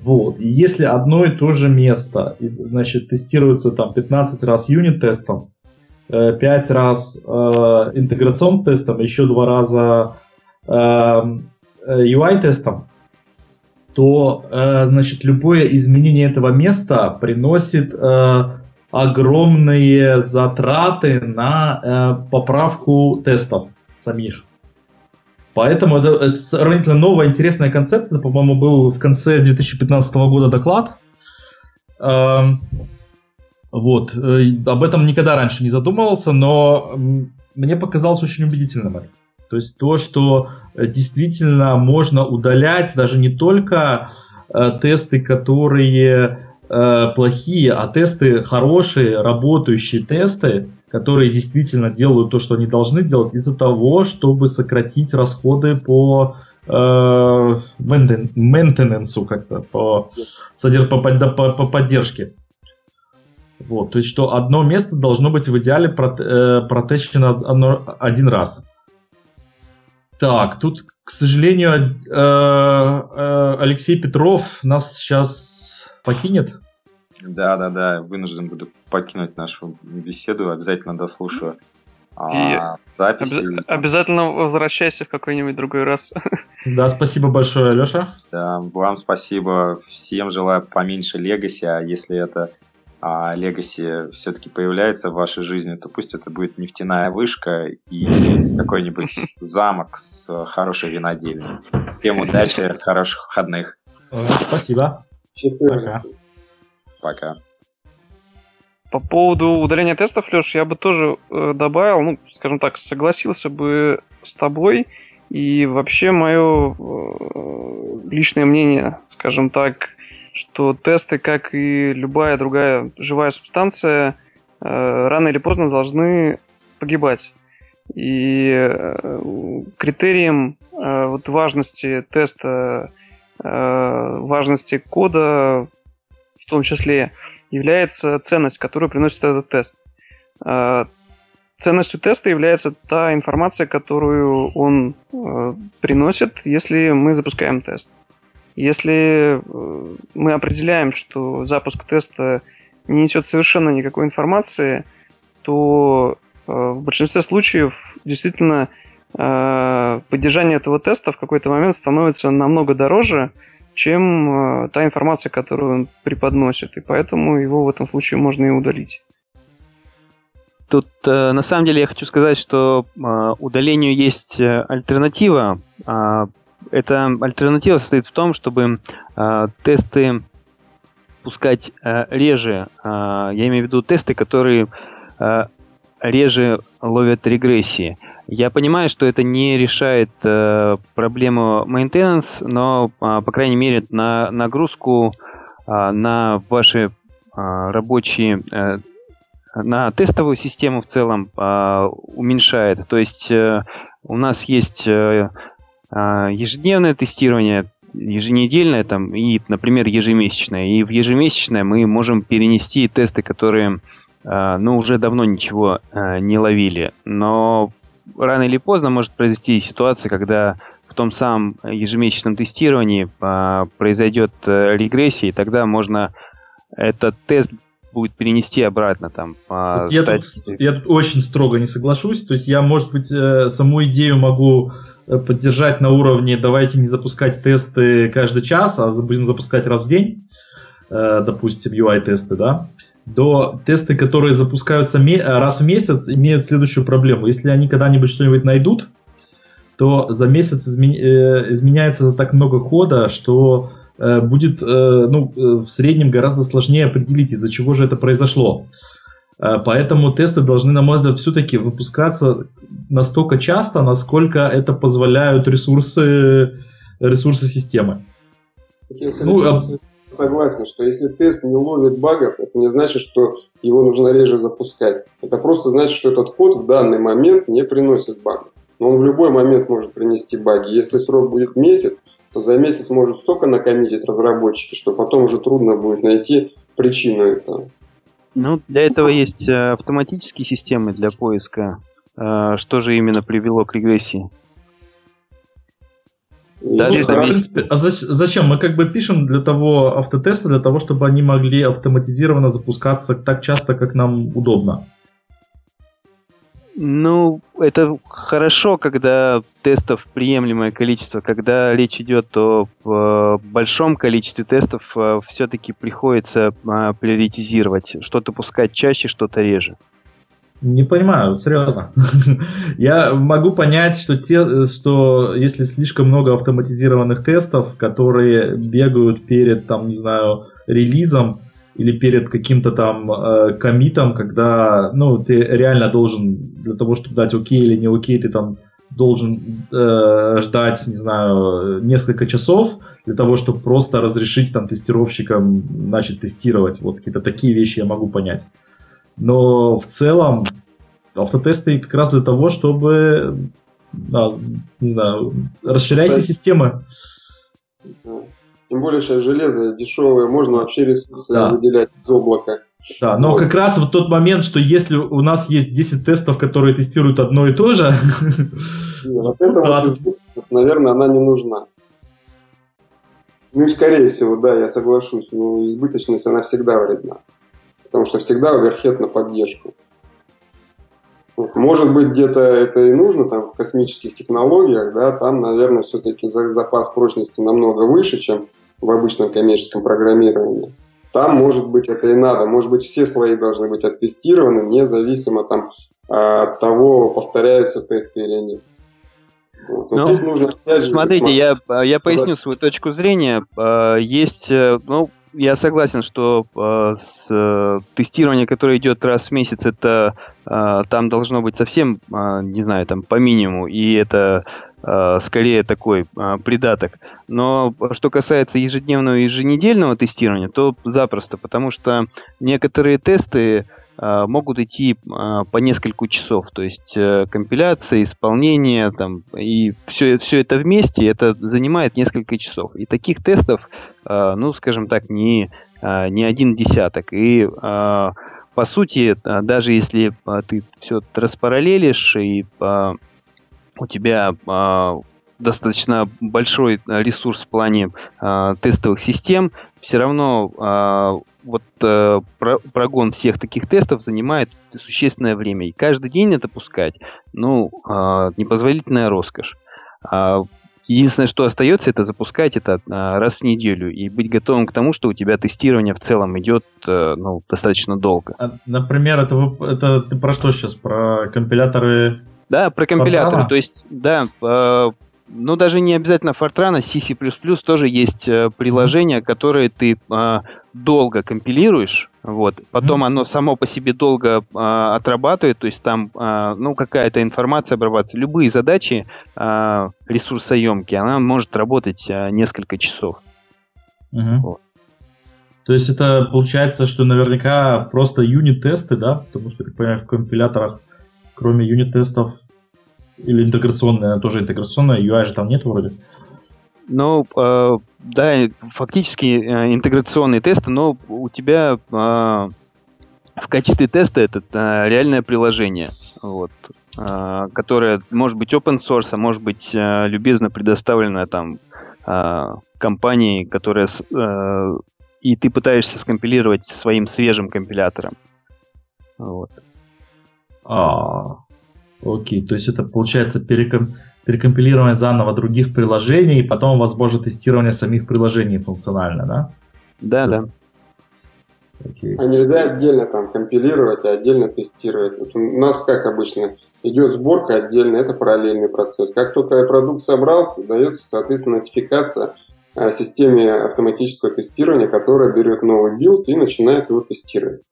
Вот. И если одно и то же место, значит, тестируется там 15 раз юнит-тестом, 5 э, раз э, интеграционным тестом, еще 2 раза э, UI-тестом, то, э, значит, любое изменение этого места приносит э, огромные затраты на э, поправку тестов самих. Поэтому это, это сравнительно новая интересная концепция. По-моему, был в конце 2015 года доклад. Э, вот. Э, об этом никогда раньше не задумывался, но мне показалось очень убедительным это. То есть то, что э, действительно можно удалять даже не только э, тесты, которые э, плохие, а тесты хорошие, работающие тесты, которые действительно делают то, что они должны делать, из-за того, чтобы сократить расходы по э, как-то, по, по, по, по поддержке. Вот, то есть, что одно место должно быть в идеале э, протещено один раз. Так, тут, к сожалению, э, э, Алексей Петров нас сейчас покинет. Да, да, да, вынужден буду покинуть нашу беседу, обязательно дослушаю. А, записи. Обяз... Обязательно возвращайся в какой-нибудь другой раз. Да, спасибо большое, Леша. Да, вам спасибо. Всем желаю поменьше легаси, а если это а Legacy все-таки появляется в вашей жизни, то пусть это будет нефтяная вышка и какой-нибудь замок с хорошей винодельней. Всем удачи, хороших выходных. Спасибо. Счастливо. Пока. Пока. По поводу удаления тестов, Леш, я бы тоже э, добавил, ну, скажем так, согласился бы с тобой. И вообще мое э, личное мнение, скажем так, что тесты, как и любая другая живая субстанция, э, рано или поздно должны погибать. И э, критерием э, вот важности теста, важности кода в том числе, является ценность, которую приносит этот тест. Ценностью теста является та информация, которую он приносит, если мы запускаем тест. Если э, мы определяем, что запуск теста не несет совершенно никакой информации, то э, в большинстве случаев действительно поддержание этого теста в какой-то момент становится намного дороже, чем та информация, которую он преподносит. И поэтому его в этом случае можно и удалить. Тут на самом деле я хочу сказать, что удалению есть альтернатива. Эта альтернатива состоит в том, чтобы тесты пускать реже. А, я имею в виду тесты, которые реже ловят регрессии. Я понимаю, что это не решает э, проблему maintenance, но, э, по крайней мере, на нагрузку э, на ваши э, рабочие, э, на тестовую систему в целом э, уменьшает. То есть э, у нас есть э, ежедневное тестирование, еженедельное там, и, например, ежемесячное. И в ежемесячное мы можем перенести тесты, которые а, ну, уже давно ничего а, не ловили. Но рано или поздно может произойти ситуация, когда в том самом ежемесячном тестировании а, произойдет э, регрессия, и тогда можно этот тест будет перенести обратно там. я, тут, я тут очень строго не соглашусь. То есть я, может быть, э, саму идею могу поддержать на уровне давайте не запускать тесты каждый час, а будем запускать раз в день, допустим, UI-тесты, да до тесты, которые запускаются раз в месяц, имеют следующую проблему. Если они когда-нибудь что-нибудь найдут, то за месяц изме... Э, изменяется так много кода, что э, будет э, ну, в среднем гораздо сложнее определить, из-за чего же это произошло. Поэтому тесты должны, на мой взгляд, все-таки выпускаться настолько часто, насколько это позволяют ресурсы, ресурсы системы. Ну, согласен, что если тест не ловит багов, это не значит, что его нужно реже запускать. Это просто значит, что этот код в данный момент не приносит багов. Но он в любой момент может принести баги. Если срок будет месяц, то за месяц может столько накоммитить разработчики, что потом уже трудно будет найти причину этого. Ну, для этого есть э, автоматические системы для поиска. Э, что же именно привело к регрессии? Даже ну, в принципе, а зачем? Мы как бы пишем для того автотесты, для того, чтобы они могли автоматизированно запускаться так часто, как нам удобно. Ну, это хорошо, когда тестов приемлемое количество. Когда речь идет о, о большом количестве тестов, э, все-таки приходится а, приоритизировать. Что-то пускать чаще, что-то реже. Не понимаю, серьезно. Я могу понять, что, те, что если слишком много автоматизированных тестов, которые бегают перед, там, не знаю, релизом или перед каким-то там э, комитом, когда, ну, ты реально должен для того, чтобы дать окей или не окей, ты там должен э, ждать, не знаю, несколько часов для того, чтобы просто разрешить там тестировщикам начать тестировать. Вот какие-то такие вещи я могу понять. Но в целом автотесты как раз для того, чтобы, а, не знаю, расширяйте есть, системы. Тем более сейчас железо дешевое, можно вообще ресурсы да. выделять из облака. Да, но вот. как раз вот тот момент, что если у нас есть 10 тестов, которые тестируют одно и то же... Вот это да. вот наверное, она не нужна. Ну и скорее всего, да, я соглашусь, но избыточность, она всегда вредна потому что всегда оверхед на поддержку. Может быть, где-то это и нужно, там, в космических технологиях, да, там, наверное, все-таки запас прочности намного выше, чем в обычном коммерческом программировании. Там, может быть, это и надо. Может быть, все слои должны быть оттестированы, независимо там, а, от того, повторяются тесты или нет. Вот. Ну, нужно, же, смотрите, я, я поясню свою точку зрения. А, есть, э, ну, я согласен, что э, с, э, тестирование, которое идет раз в месяц, это э, там должно быть совсем, э, не знаю, там по минимуму, и это скорее такой э, придаток. Но что касается ежедневного и еженедельного тестирования, то запросто, потому что некоторые тесты э, могут идти э, по несколько часов, то есть э, компиляция, исполнение, там, и все, все это вместе, это занимает несколько часов. И таких тестов Э, ну, скажем так, не, э, не один десяток. И э, по сути, даже если ты все распараллелишь и у тебя достаточно большой ресурс в плане тестовых систем, все равно вот прогон всех таких тестов занимает существенное время. И каждый день это пускать, ну, непозволительная роскошь. А Единственное, что остается, это запускать это а, раз в неделю и быть готовым к тому, что у тебя тестирование в целом идет э, ну, достаточно долго. А, например, это, это ты про что сейчас? Про компиляторы? Да, про компиляторы. Fortran? То есть, да, э, ну даже не обязательно Fortran, C++ тоже есть э, приложения, которые ты долго компилируешь, вот. Потом mm-hmm. оно само по себе долго а, отрабатывает, то есть там а, ну, какая-то информация обрабатывается. Любые задачи а, ресурсоемкие, она может работать а, несколько часов. Mm-hmm. Вот. То есть это получается, что наверняка просто юнит-тесты, да? Потому что, как понимаю, в компиляторах, кроме юнит-тестов, или интеграционная, тоже интеграционная, UI же там нет вроде. Ну, э, да, фактически э, интеграционные тесты, но у тебя э, в качестве теста это э, реальное приложение, вот, э, которое может быть open source, а может быть э, любезно предоставлено там э, компанией, которая э, и ты пытаешься скомпилировать своим свежим компилятором. Вот. А, окей, то есть это получается переком перекомпилирование заново других приложений, и потом возможно тестирование самих приложений функционально, да? Да, да. Okay. А нельзя отдельно там компилировать, а отдельно тестировать. Вот у нас как обычно идет сборка отдельно, это параллельный процесс. Как только продукт собрался, дается, соответственно, нотификация о системе автоматического тестирования, которая берет новый билд и начинает его тестировать.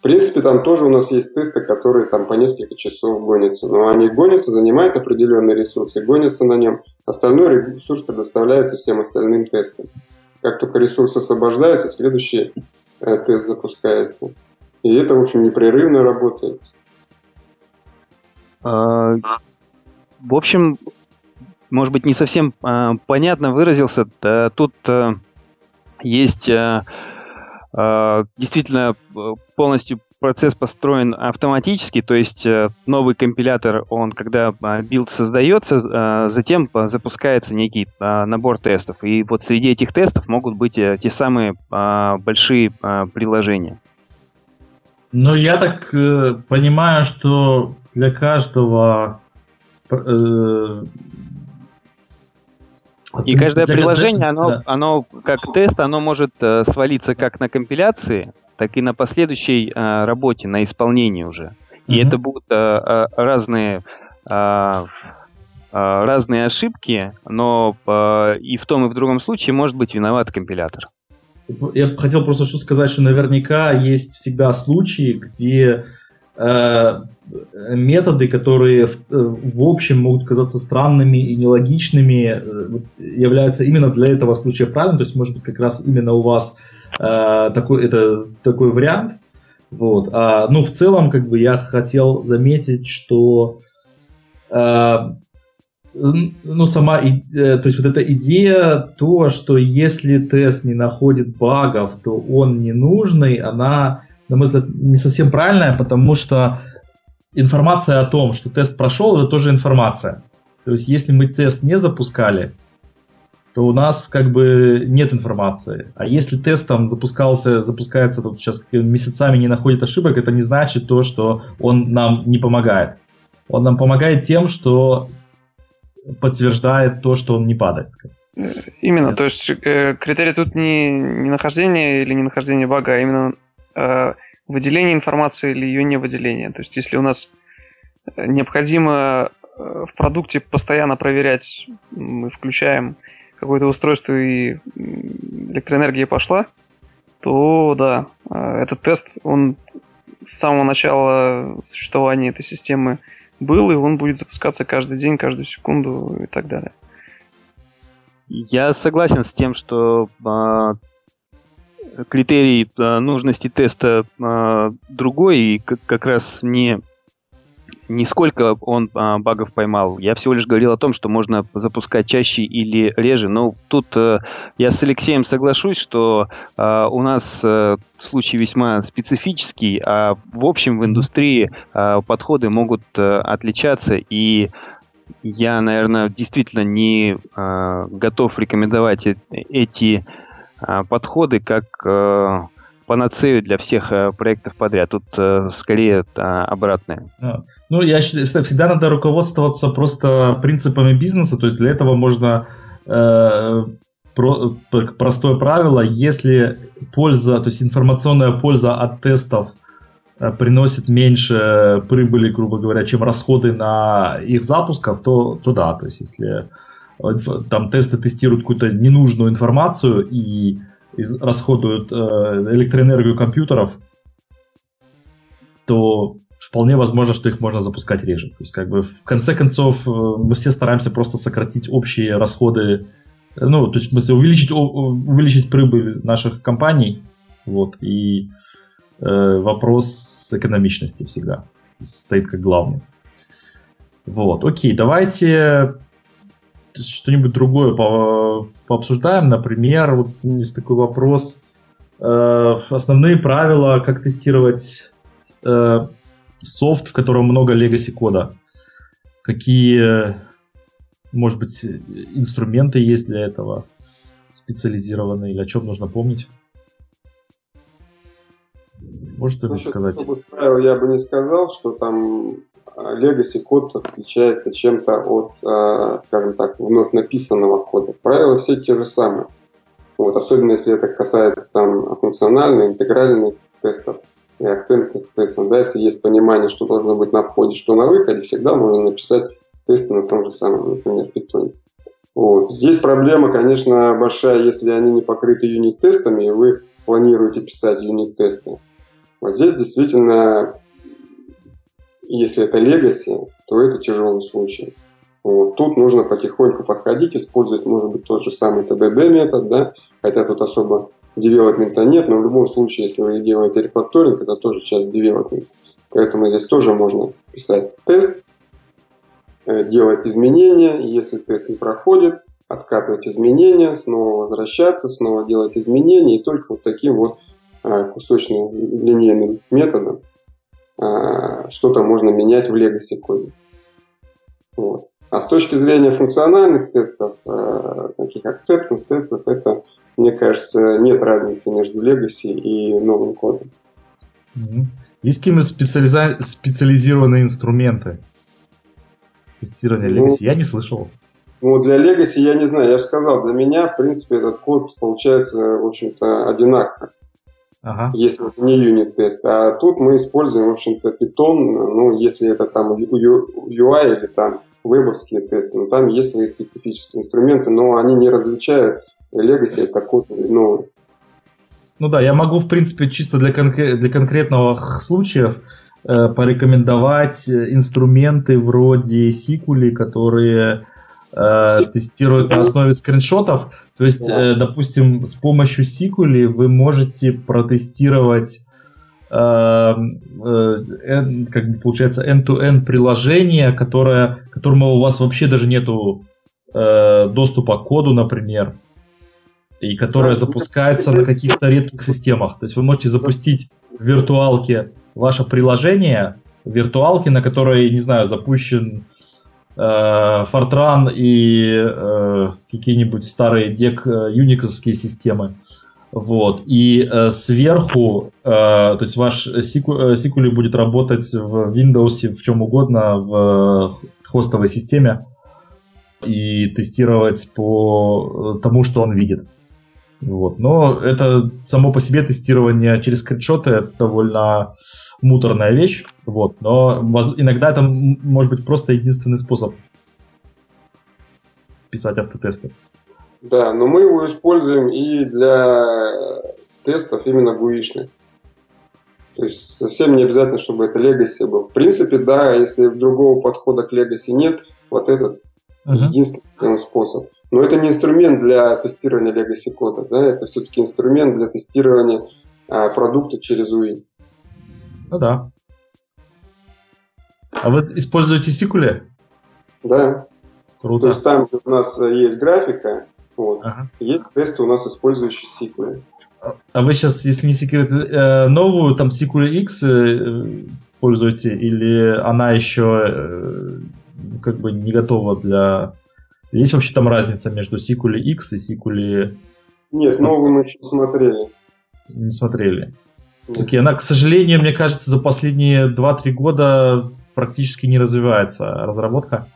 В принципе, там тоже у нас есть тесты, которые там по несколько часов гонятся. Но они гонятся, занимают определенные ресурсы, гонятся на нем. Остальной ресурс предоставляется всем остальным тестам. Как только ресурс освобождается, следующий э, тест запускается. И это, в общем, непрерывно работает. А, в общем, может быть, не совсем а, понятно выразился. Тут а, есть Э, действительно э, полностью процесс построен автоматически, то есть э, новый компилятор, он когда билд создается, затем запускается некий набор тестов. И вот среди этих тестов могут быть те самые большие приложения. Ну, я так понимаю, что для каждого и каждое приложение, оно, да. оно как тест, оно может э, свалиться как на компиляции, так и на последующей э, работе, на исполнении уже. И mm это будут э, э, разные э, э, разные ошибки, но э, и в том и в другом случае может быть виноват компилятор. Я хотел просто что сказать, что наверняка есть всегда случаи, где методы, которые в, э, в общем могут казаться странными и нелогичными, э, являются именно для этого случая правильным. То есть, может быть, как раз именно у вас э, такой, это, такой вариант. Вот. А, ну, в целом, как бы я хотел заметить, что э, ну, сама, э, то есть вот эта идея, то, что если тест не находит багов, то он ненужный, она на мой взгляд, не совсем правильная, потому что информация о том, что тест прошел, это тоже информация. То есть, если мы тест не запускали, то у нас как бы нет информации. А если тест там запускался, запускается тут сейчас месяцами не находит ошибок, это не значит то, что он нам не помогает. Он нам помогает тем, что подтверждает то, что он не падает. Именно, то есть э, критерий тут не, не нахождение или не нахождение бага, а именно выделение информации или ее не выделение. То есть, если у нас необходимо э, в продукте постоянно проверять, мы включаем какое-то устройство и электроэнергия пошла, то да, э, этот тест, он с самого начала существования этой системы был, и он будет запускаться каждый день, каждую секунду и так далее. Я согласен с тем, что а, критерий э, нужности теста э, другой, и как раз не не сколько он а, багов поймал. Я всего лишь говорил о том, что можно запускать чаще или реже. Но тут а, я с Алексеем соглашусь, что у нас случай весьма специфический, а в общем в индустрии подходы могут отличаться. И я, наверное, действительно не а, готов рекомендовать эти подходы как э, панацею для всех э, проектов подряд. Тут э, скорее обратное. Ну, я считаю, что всегда надо руководствоваться просто принципами бизнеса, то есть для этого можно э, про, простое правило, если польза, то есть информационная польза от тестов приносит меньше прибыли, грубо говоря, чем расходы на их запусков, то, то да, то есть если там тесты тестируют какую-то ненужную информацию и расходуют э, электроэнергию компьютеров, то вполне возможно, что их можно запускать реже. То есть, как бы, в конце концов, э, мы все стараемся просто сократить общие расходы, э, ну, то есть, в смысле, увеличить, увеличить прибыль наших компаний, вот, и э, вопрос экономичности всегда стоит как главный. Вот, окей, давайте что-нибудь другое по, пообсуждаем. Например, вот есть такой вопрос. Э, основные правила, как тестировать э, софт, в котором много legacy кода. Какие, может быть, инструменты есть для этого специализированные, или о чем нужно помнить? Может что-нибудь сказать? Правил я бы не сказал, что там legacy код отличается чем-то от, э, скажем так, вновь написанного кода. Правила все те же самые. Вот, особенно если это касается там функциональных, интегральных тестов и акцент тестов. Да, если есть понимание, что должно быть на входе, что на выходе, всегда можно написать тесты на том же самом, например, питоне. Вот. Здесь проблема, конечно, большая, если они не покрыты юнит-тестами, и вы планируете писать юнит-тесты. Вот здесь действительно если это legacy, то это тяжелый случай. Вот. Тут нужно потихоньку подходить, использовать, может быть, тот же самый TDD метод, да, хотя тут особо девелопмента нет, но в любом случае, если вы делаете рефакторинг, это тоже часть девелопмента. Поэтому здесь тоже можно писать тест, э, делать изменения, если тест не проходит, откатывать изменения, снова возвращаться, снова делать изменения, и только вот таким вот э, кусочным линейным методом что-то можно менять в Legacy коде. Вот. А с точки зрения функциональных тестов, э, таких акцептных тестов, это, мне кажется, нет разницы между Legacy и новым кодом. Есть какие-нибудь специализа... специализированные инструменты тестирования ну, Legacy? Я не слышал. Ну, для Legacy я не знаю. Я же сказал, для меня, в принципе, этот код получается, в общем-то, одинаково ага. если это не юнит-тест. А тут мы используем, в общем-то, Python, ну, если это там UI или там вебовские тесты, ну, там есть свои специфические инструменты, но они не различают Legacy от какого-то нового. Ну да, я могу, в принципе, чисто для, конкре- для конкретного случаев э, порекомендовать инструменты вроде Сикули, которые э, тестируют на основе скриншотов. То есть, э, допустим, с помощью Сикули вы можете протестировать э, э, как бы получается end-to-end приложение, которое, которому у вас вообще даже нету э, доступа к коду, например, и которое запускается на каких-то редких системах. То есть вы можете запустить в виртуалке ваше приложение, в виртуалке, на которой, не знаю, запущен Fortran и э, какие-нибудь старые дек юниксовские системы. Вот. И э, сверху, э, то есть ваш Сикули будет работать в Windows, в чем угодно, в хостовой системе и тестировать по тому, что он видит. Вот. Но это само по себе тестирование через скриншоты довольно муторная вещь, вот, но иногда это может быть просто единственный способ писать автотесты. Да, но мы его используем и для тестов именно гуишных. То есть совсем не обязательно, чтобы это Legacy был. В принципе, да, если другого подхода к Legacy нет, вот этот uh-huh. единственный способ. Но это не инструмент для тестирования Legacy кода, да, это все-таки инструмент для тестирования а, продукта через UI. Ну да. А вы используете Сикуле? Да. Круто. То есть там, у нас есть графика, вот, ага. есть тесты у нас, использующие Сикуле. А вы сейчас, если не секрет, э, новую там Сикуле X э, пользуете, или она еще э, как бы не готова для... Есть вообще там разница между Сикуле X и Сикуле... Нет, новую мы еще не смотрели. Не смотрели. Окей, она, к сожалению, мне кажется, за последние 2-3 года практически не развивается разработка.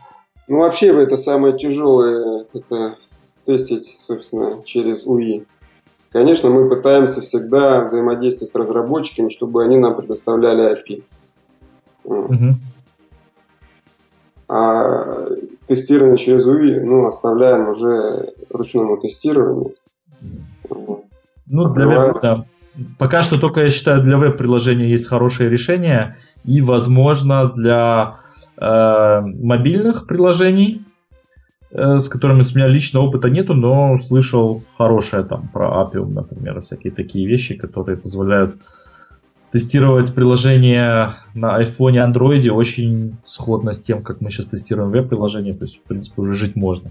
Ну, вообще, это самое тяжелое, это тестить, собственно, через УИ. Конечно, мы пытаемся всегда взаимодействовать с разработчиками, чтобы они нам предоставляли API. Угу. А тестирование через УИ, ну, оставляем уже ручному тестированию. Ну, для веб, да. Пока что только, я считаю, для веб-приложения есть хорошее решение, и, возможно, для э, мобильных приложений, э, с которыми у меня лично опыта нету, но слышал хорошее там про Appium, например, всякие такие вещи, которые позволяют тестировать приложение на iPhone и Android очень сходно с тем, как мы сейчас тестируем веб-приложение, то есть, в принципе, уже жить можно.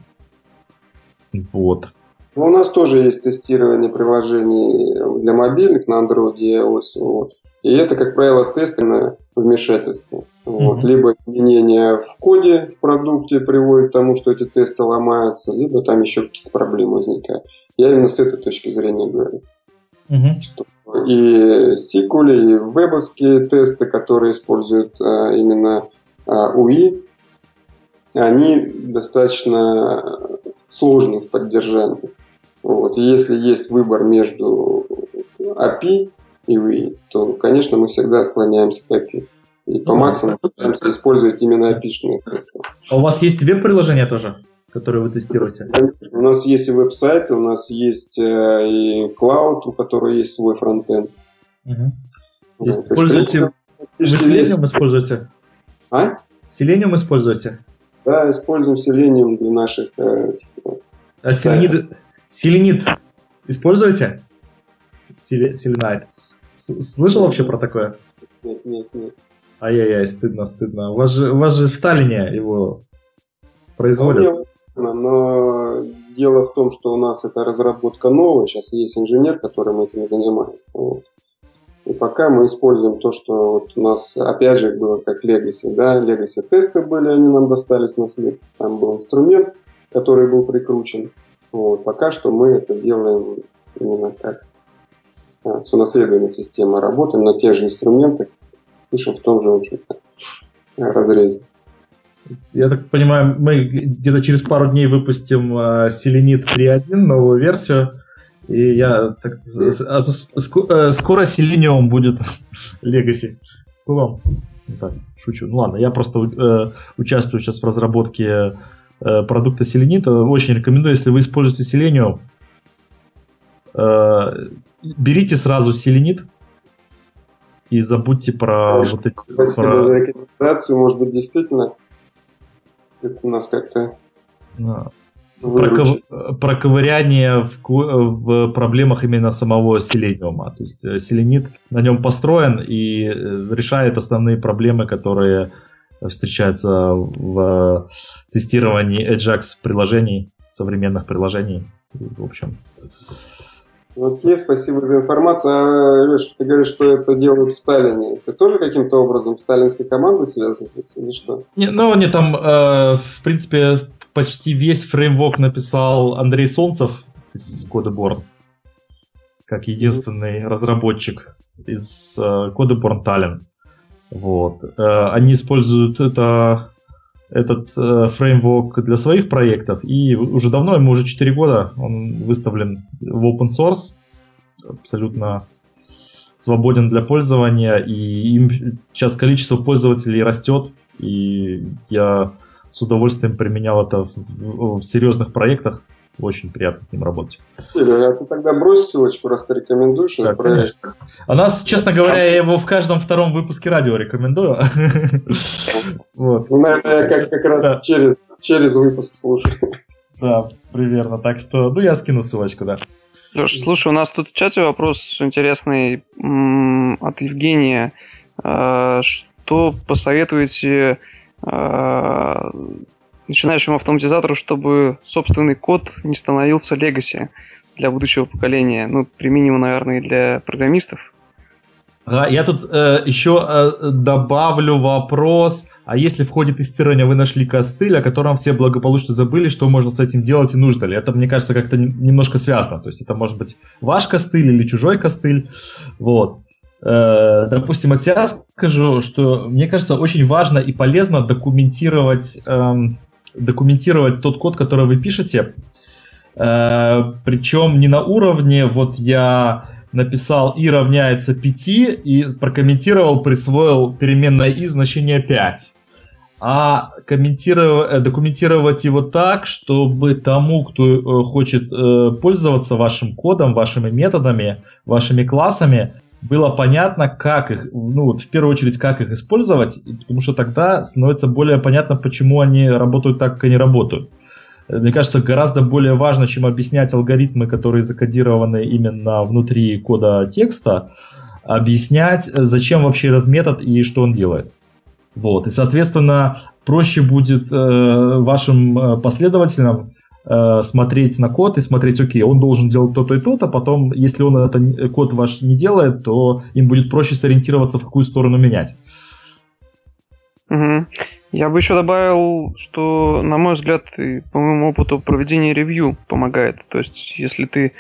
Вот. Ну, у нас тоже есть тестирование приложений для мобильных на Android и iOS. Вот. И это, как правило, тесты на вмешательство. Вот. Mm-hmm. Либо изменения в коде в продукте приводят к тому, что эти тесты ломаются, либо там еще какие-то проблемы возникают. Я именно с этой точки зрения говорю. Mm-hmm. Что и SQL, и вебовские тесты, которые используют а, именно а, UI, они достаточно сложны в поддержании. Вот. И если есть выбор между API и UI, то, конечно, мы всегда склоняемся к API. И по максимуму пытаемся использовать именно API-шные тесты. А у вас есть веб-приложение тоже? которые вы тестируете? У нас есть и веб-сайт, у нас есть э, и клауд, у которого есть свой фронтенд. Угу. Используете... Вы Selenium используете? А? Selenium используете? Да, используем Selenium для наших... Э, а Selenid, Selenid используете? Selenite. Слышал вообще про такое? Нет, нет, нет. Ай-яй-яй, стыдно, стыдно. У вас же, у вас же в Таллине его производят но дело в том, что у нас это разработка новая, сейчас есть инженер, которым этим занимается. Вот. И пока мы используем то, что вот у нас, опять же, было как Legacy, да, Legacy тесты были, они нам достались наследство, там был инструмент, который был прикручен. Вот. Пока что мы это делаем именно как с унаследованной системой, работаем на тех же инструментах, пишем в том же, общем-то, разрезе. Я так понимаю, мы где-то через пару дней выпустим uh, Selenit 3.1, новую версию. И я так, а, э, скоро Selenium будет Legacy. Ну, вам. Так, шучу. Ну ладно, я просто э, участвую сейчас в разработке э, продукта Selenit. Очень рекомендую, если вы используете Selenium, э, берите сразу Selenit и забудьте про вот эти... Спасибо про... за рекомендацию. Может быть, действительно это нас как-то да. Проков... Проковыряние в, в проблемах именно самого селениума. То есть э, селенит на нем построен и решает основные проблемы, которые встречаются в тестировании Ajax приложений, современных приложений. В общем. Окей, спасибо за информацию. А, Леш, ты говоришь, что это делают в Сталине. Ты тоже каким-то образом сталинской командой связан с этим или что? Не, ну, они там, э, в принципе, почти весь фреймворк написал Андрей Солнцев из Codeborn, как единственный разработчик из э, Codeborn Tallinn. Вот. Э, они используют это этот э, фреймворк для своих проектов, и уже давно, ему уже 4 года, он выставлен в open source, абсолютно свободен для пользования, и им сейчас количество пользователей растет, и я с удовольствием применял это в, в серьезных проектах, очень приятно с ним работать. А ты тогда брось ссылочку, раз ты рекомендуешь да, проект. А нас, честно говоря, я его в каждом втором выпуске радио рекомендую. Вот. Ну, наверное, я как, раз через, через выпуск слушаю. Да, примерно. Так что, ну, я скину ссылочку, да. Леш, слушай, у нас тут в чате вопрос интересный от Евгения. А, что посоветуете а, начинающему автоматизатору, чтобы собственный код не становился легаси для будущего поколения. Ну, применимо, наверное, и для программистов. Ага, я тут э, еще э, добавлю вопрос. А если в ходе тестирования вы нашли костыль, о котором все благополучно забыли, что можно с этим делать и нужно ли? Это, мне кажется, как-то немножко связано. То есть это может быть ваш костыль или чужой костыль. Вот. Э, допустим, от себя скажу, что мне кажется очень важно и полезно документировать, эм, документировать тот код, который вы пишете. Э, причем не на уровне вот я написал и равняется 5 и прокомментировал, присвоил переменное и значение 5 а комментировать, э, документировать его так, чтобы тому, кто э, хочет пользоваться вашим кодом, вашими методами, вашими классами, было понятно, как их, ну вот в первую очередь, как их использовать, потому что тогда становится более понятно, почему они работают так, как они работают. Мне кажется, гораздо более важно, чем объяснять алгоритмы, которые закодированы именно внутри кода текста, объяснять, зачем вообще этот метод и что он делает. Вот. И, соответственно, проще будет э, вашим э, последователям смотреть на код и смотреть, окей, он должен делать то-то и то-то, потом, если он это код ваш не делает, то им будет проще сориентироваться, в какую сторону менять. Угу. Я бы еще добавил, что, на мой взгляд, и по моему опыту, проведение ревью помогает. То есть, если ты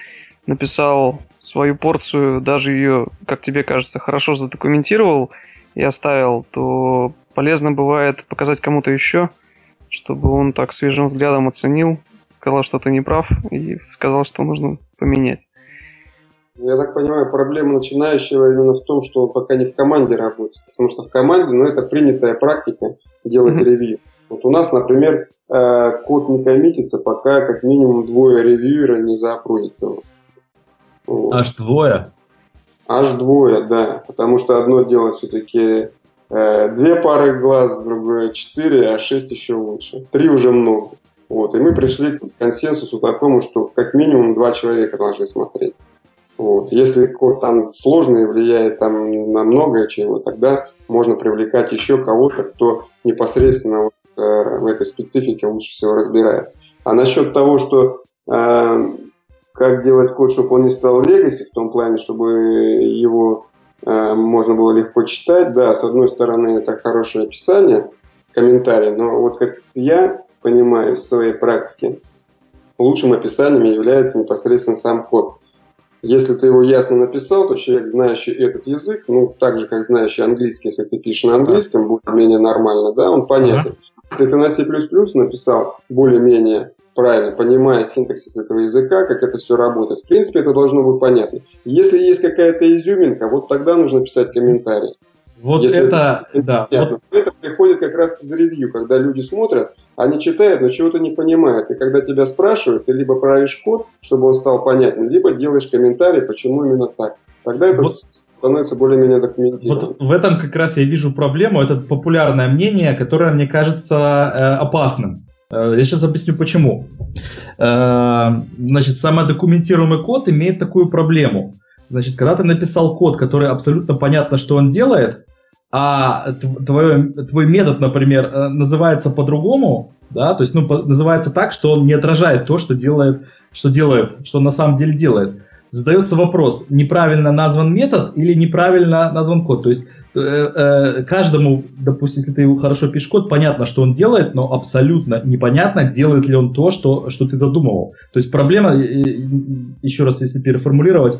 написал свою порцию, даже ее, как тебе кажется, хорошо задокументировал и оставил, то полезно бывает показать кому-то еще, чтобы он так свежим взглядом оценил, сказал, что ты не прав, и сказал, что нужно поменять. Я так понимаю, проблема начинающего именно в том, что он пока не в команде работает. Потому что в команде, ну, это принятая практика делать mm-hmm. ревью. Вот у нас, например, э, код не коммитится, пока как минимум двое ревьюера не заапрувит его. Вот. Аж двое? Аж двое, да. Потому что одно дело все-таки Э, две пары глаз, другое четыре, а шесть еще лучше. Три уже много. Вот. И мы пришли к консенсусу такому, что как минимум два человека должны смотреть. Вот. Если код там сложный, влияет там на многое чего, тогда можно привлекать еще кого-то, кто непосредственно вот, э, в этой специфике лучше всего разбирается. А насчет того, что э, как делать код, чтобы он не стал легаси, в том плане, чтобы его Э, можно было легко читать. Да, с одной стороны, это хорошее описание, комментарий, но вот как я понимаю в своей практике, лучшим описанием является непосредственно сам код. Если ты его ясно написал, то человек, знающий этот язык, ну, так же, как знающий английский, если ты пишешь на английском, более-менее нормально, да, он понятен. Если ты на C++ написал более-менее правильно, понимая синтаксис этого языка, как это все работает. В принципе, это должно быть понятно. Если есть какая-то изюминка, вот тогда нужно писать комментарий. Вот Если это, это, да. Вот... это приходит как раз из ревью, когда люди смотрят, они читают, но чего-то не понимают. И когда тебя спрашивают, ты либо правишь код, чтобы он стал понятным, либо делаешь комментарий, почему именно так. Тогда это вот, становится более-менее документированным. Вот в этом как раз я вижу проблему. Это популярное мнение, которое мне кажется э, опасным. Э, я сейчас объясню почему. Э, значит, самодокументируемый код имеет такую проблему. Значит, когда ты написал код, который абсолютно понятно, что он делает, а твой, твой метод, например, э, называется по-другому, да, то есть, ну, называется так, что он не отражает то, что делает, что делает, что на самом деле делает. Задается вопрос, неправильно назван метод или неправильно назван код. То есть Э, э, каждому, допустим, если ты хорошо пишешь код, понятно, что он делает, но абсолютно непонятно, делает ли он то, что, что ты задумывал. То есть проблема, еще раз, если переформулировать,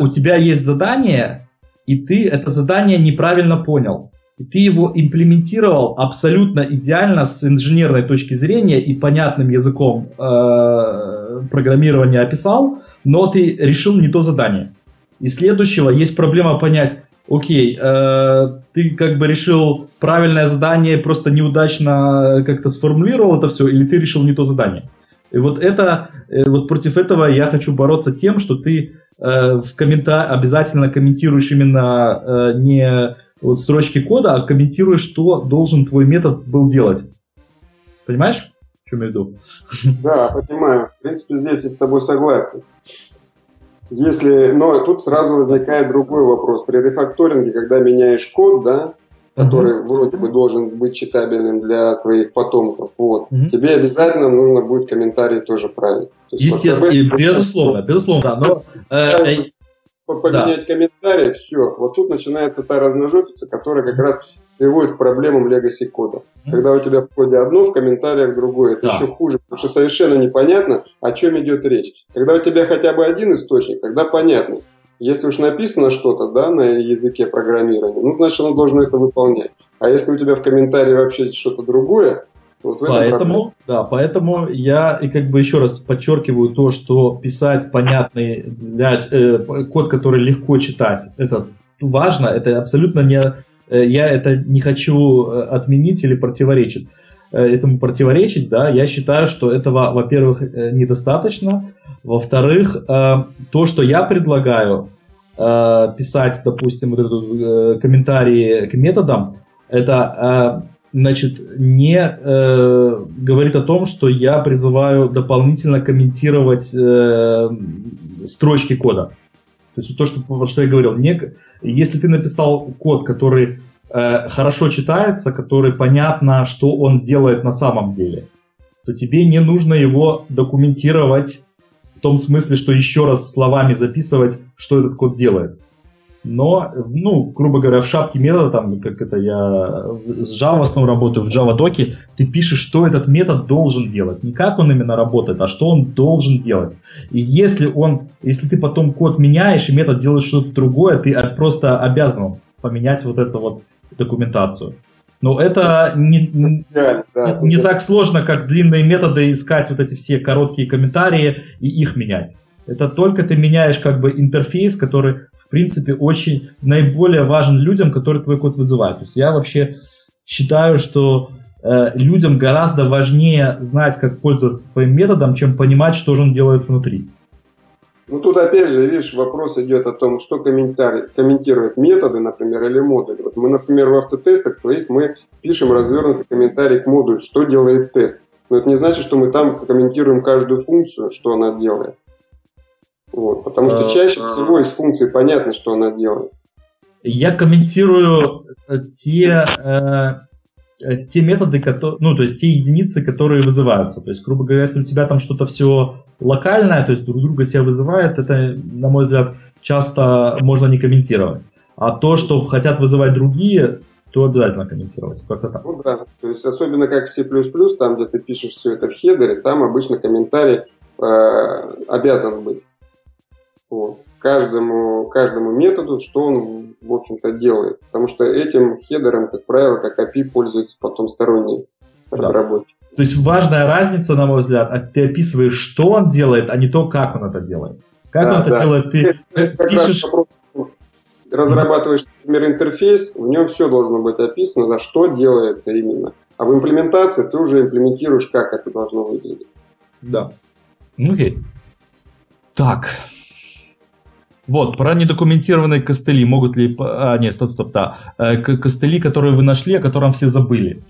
у тебя есть задание, и ты это задание неправильно понял. И ты его имплементировал абсолютно идеально с инженерной точки зрения и понятным языком э, программирования описал, но ты решил не то задание. И следующего есть проблема понять, окей, э, ты как бы решил правильное задание, просто неудачно как-то сформулировал это все, или ты решил не то задание. И вот это, э, вот против этого я хочу бороться тем, что ты э, в коммента обязательно комментируешь именно э, не вот строчки кода, а комментируешь, что должен твой метод был делать. Понимаешь, в чем я иду? Да, понимаю. В принципе, здесь я с тобой согласен. Если, но тут сразу возникает другой вопрос. При рефакторинге, когда меняешь код, да, который uh-huh. вроде бы должен быть читабельным для твоих потомков, вот, uh-huh. тебе обязательно нужно будет комментарий тоже править. Естественно, СПБ, безусловно, безусловно, но... Э, поменять да. комментарий, все. Вот тут начинается та разножопица, которая как раз приводит к проблемам legacy кода. Mm-hmm. Когда у тебя в коде одно, в комментариях другое, это да. еще хуже, потому что совершенно непонятно, о чем идет речь. Когда у тебя хотя бы один источник, тогда понятно. Если уж написано что-то, да, на языке программирования, ну, значит, оно должно это выполнять. А если у тебя в комментарии вообще что-то другое, вот поэтому, да, поэтому я и как бы еще раз подчеркиваю то, что писать понятный для, э, код, который легко читать, это важно, это абсолютно не, э, я это не хочу э, отменить или противоречить этому противоречить, да, я считаю, что этого, во-первых, недостаточно, во-вторых, то, что я предлагаю писать, допустим, вот этот комментарии к методам, это значит, не э, говорит о том, что я призываю дополнительно комментировать э, строчки кода. То есть то, что, что я говорил, не, если ты написал код, который э, хорошо читается, который понятно, что он делает на самом деле, то тебе не нужно его документировать в том смысле, что еще раз словами записывать, что этот код делает но, ну, грубо говоря, в шапке метода, там, как это я с Java основном работаю, в Java доке, ты пишешь, что этот метод должен делать. Не как он именно работает, а что он должен делать. И если он, если ты потом код меняешь, и метод делает что-то другое, ты просто обязан поменять вот эту вот документацию. Но это не, не, да, не так сложно, как длинные методы искать вот эти все короткие комментарии и их менять. Это только ты меняешь как бы интерфейс, который в принципе, очень наиболее важен людям, которые твой код вызывают. То есть я вообще считаю, что э, людям гораздо важнее знать, как пользоваться своим методом, чем понимать, что же он делает внутри. Ну тут опять же, видишь, вопрос идет о том, что комментируют методы, например, или модули. Вот мы, например, в автотестах своих мы пишем развернутый комментарий к модулю, что делает тест. Но это не значит, что мы там комментируем каждую функцию, что она делает. Вот, потому что а, чаще а... всего из функции понятно, что она делает. Я комментирую те, э, те методы, которые, ну, то есть те единицы, которые вызываются. То есть, грубо говоря, если у тебя там что-то все локальное, то есть друг друга себя вызывает, это, на мой взгляд, часто можно не комментировать. А то, что хотят вызывать другие, то обязательно комментировать. Как-то так. Ну да, то есть особенно как C++, там, где ты пишешь все это в хедере, там обычно комментарий э, обязан быть. Вот. Каждому, каждому методу, что он, в общем-то, делает. Потому что этим хедером, как правило, как API пользуются потом сторонние да. разработчики. То есть важная разница, на мой взгляд, а ты описываешь, что он делает, а не то, как он это делает. Как да, он это да. делает, ты как пишешь... Разрабатываешь, например, интерфейс, в нем все должно быть описано, за что делается именно. А в имплементации ты уже имплементируешь, как это должно выглядеть. Да. Окей. Так, вот, про недокументированные костыли. Могут ли... А, нет, стоп, стоп, да. Э, костыли, которые вы нашли, о котором все забыли.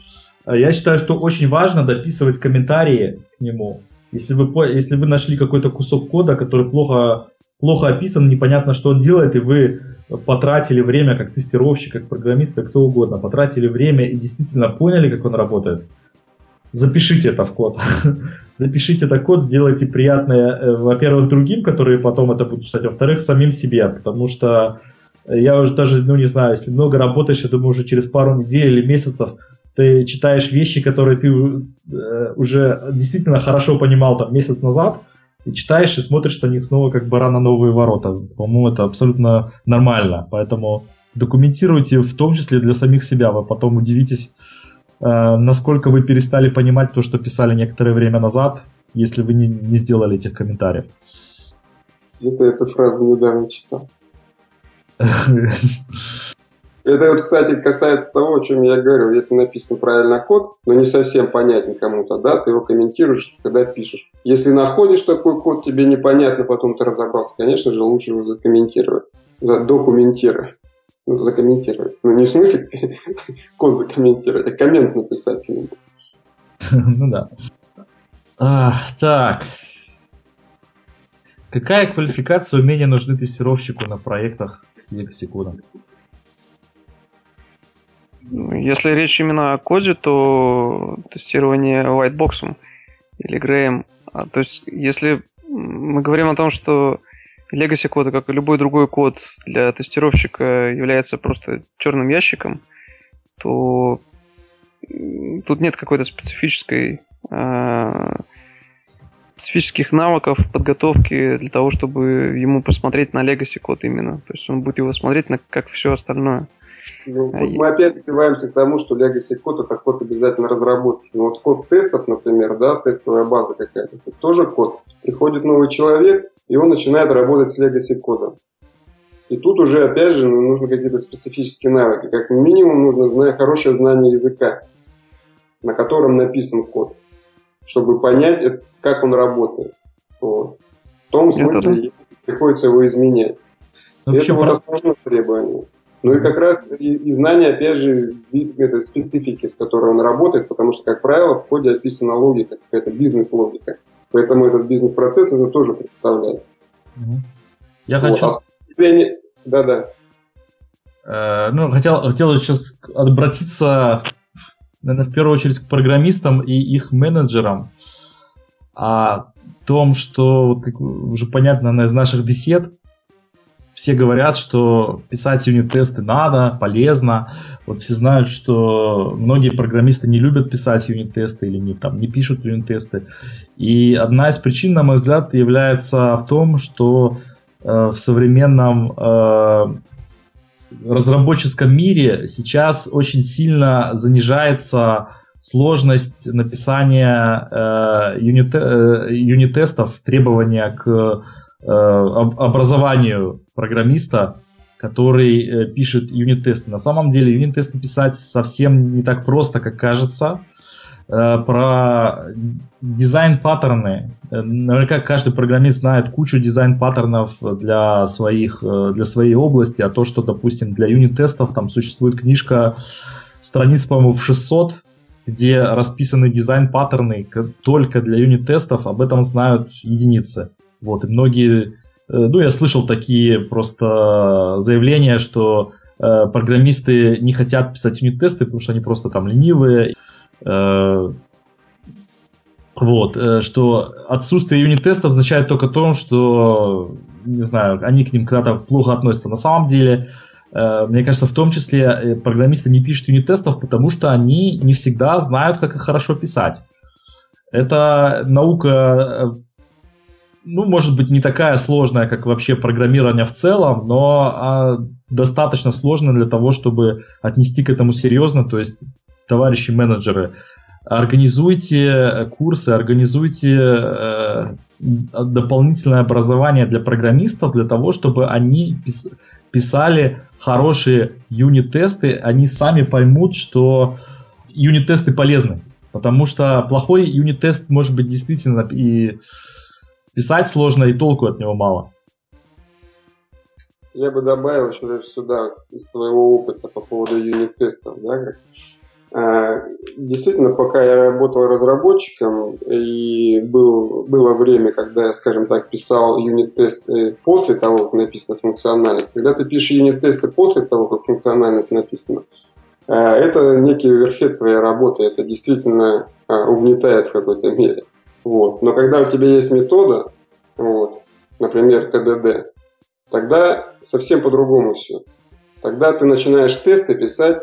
Э, я считаю, что очень важно дописывать комментарии к нему. Если вы, если вы нашли какой-то кусок кода, который плохо, плохо описан, непонятно, что он делает, и вы потратили время как тестировщик, как программист, как кто угодно, потратили время и действительно поняли, как он работает, запишите это в код. запишите это код, сделайте приятное, э, во-первых, другим, которые потом это будут читать, во-вторых, самим себе, потому что я уже даже, ну не знаю, если много работаешь, я думаю, уже через пару недель или месяцев ты читаешь вещи, которые ты э, уже действительно хорошо понимал там месяц назад, и читаешь и смотришь на них снова как баран на новые ворота. По-моему, это абсолютно нормально. Поэтому документируйте в том числе для самих себя. Вы потом удивитесь, насколько вы перестали понимать то, что писали некоторое время назад, если вы не, не сделали этих комментариев. Это эту фразу недавно читал. Это вот, кстати, касается того, о чем я говорил. Если написан правильно код, но не совсем понятен кому-то, да, ты его комментируешь, когда пишешь. Если находишь такой код, тебе непонятно, потом ты разобрался, конечно же, лучше его закомментировать, задокументировать закомментировать. Ну, не в смысле код закомментировать, а коммент написать. Ну да. А, так. Какая квалификация умения нужны тестировщику на проектах Legacy кода? Если речь именно о коде, то тестирование whitebox или Греем. А, то есть, если мы говорим о том, что Legacy кода, как и любой другой код для тестировщика является просто черным ящиком, то тут нет какой-то специфической э, специфических навыков подготовки для того, чтобы ему посмотреть на Legacy код именно. То есть он будет его смотреть на как все остальное. Ну, а мы опять сбиваемся к тому, что Legacy код это код обязательно разработки. Но вот код тестов, например, да, тестовая база какая-то, это тоже код. Приходит новый человек, и он начинает работать с Legacy кодом. И тут уже, опять же, нужны какие-то специфические навыки. Как минимум нужно знать хорошее знание языка, на котором написан код, чтобы понять, как он работает. Вот. В том смысле, приходится его изменять. Ну, это вот основное требование. Ну и как раз и, и знание, опять же, этой специфики, с которой он работает, потому что, как правило, в коде описана логика, какая-то бизнес-логика. Поэтому этот бизнес-процесс нужно тоже представлять. Я вот. хочу... А Да-да. Э, ну, хотел, хотел сейчас обратиться, наверное, в первую очередь к программистам и их менеджерам. О том, что, уже понятно, наверное, из наших бесед, все говорят, что писать юнит-тесты надо, полезно. Вот все знают, что многие программисты не любят писать юнит-тесты или не, там, не пишут юнит-тесты. И одна из причин, на мой взгляд, является в том, что э, в современном э, разработческом мире сейчас очень сильно занижается сложность написания э, юнит, э, юнит-тестов, требования к образованию программиста, который э, пишет юнит-тесты. На самом деле юнит-тесты писать совсем не так просто, как кажется. Э, про дизайн-паттерны. Наверняка каждый программист знает кучу дизайн-паттернов для, своих, для своей области, а то, что, допустим, для юнит-тестов там существует книжка страниц, по-моему, в 600, где расписаны дизайн-паттерны только для юнит-тестов, об этом знают единицы. Вот, и многие, э, ну, я слышал такие просто заявления, что э, программисты не хотят писать юнит-тесты, потому что они просто там ленивые. Э, вот, что отсутствие юнит-теста означает только то, что, не знаю, они к ним когда-то плохо относятся. На самом деле, мне кажется, в том числе программисты не пишут юнит-тестов, потому что они не всегда знают, как их хорошо писать. Это наука ну, может быть, не такая сложная, как вообще программирование в целом, но а, достаточно сложная для того, чтобы отнести к этому серьезно. То есть, товарищи менеджеры, организуйте курсы, организуйте э, дополнительное образование для программистов для того, чтобы они пис писали хорошие юнит-тесты, они сами поймут, что юнит-тесты полезны. Потому что плохой юнит-тест может быть действительно и писать сложно и толку от него мало. Я бы добавил еще сюда из своего опыта по поводу юнит-тестов. Да, а, действительно, пока я работал разработчиком, и был, было время, когда я, скажем так, писал юнит-тесты после того, как написана функциональность. Когда ты пишешь юнит-тесты после того, как функциональность написана, а, это некий верхет твоей работы, это действительно а, угнетает в какой-то мере. Вот. Но когда у тебя есть метода, вот, например, ТДД, тогда совсем по-другому все. Тогда ты начинаешь тесты писать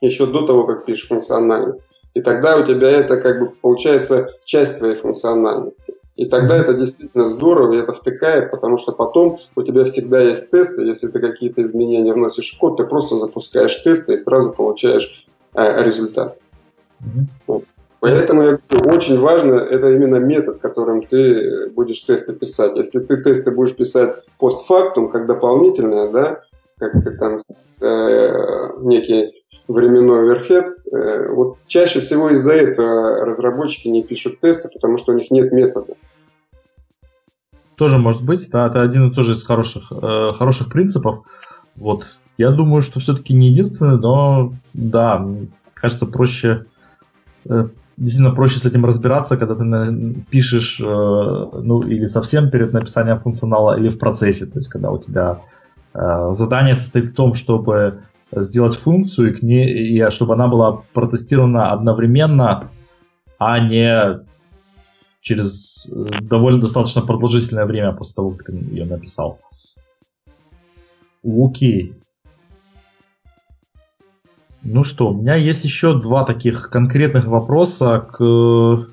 еще до того, как пишешь функциональность. И тогда у тебя это как бы получается часть твоей функциональности. И тогда это действительно здорово, и это втыкает, потому что потом у тебя всегда есть тесты. Если ты какие-то изменения вносишь в код, ты просто запускаешь тесты и сразу получаешь э, результат. Mm-hmm. Вот. Поэтому я говорю, очень важно это именно метод, которым ты будешь тесты писать. Если ты тесты будешь писать постфактум, как дополнительное, да, как там э, некий временной оверхед, э, вот чаще всего из-за этого разработчики не пишут тесты, потому что у них нет метода. Тоже может быть, да, это один тоже из хороших, э, хороших принципов. Вот. Я думаю, что все-таки не единственный, но да, кажется, проще э, действительно проще с этим разбираться, когда ты пишешь, э, ну, или совсем перед написанием функционала, или в процессе, то есть когда у тебя э, задание состоит в том, чтобы сделать функцию, и, к ней, и чтобы она была протестирована одновременно, а не через э, довольно достаточно продолжительное время после того, как ты ее написал. Окей. Ну что, у меня есть еще два таких конкретных вопроса к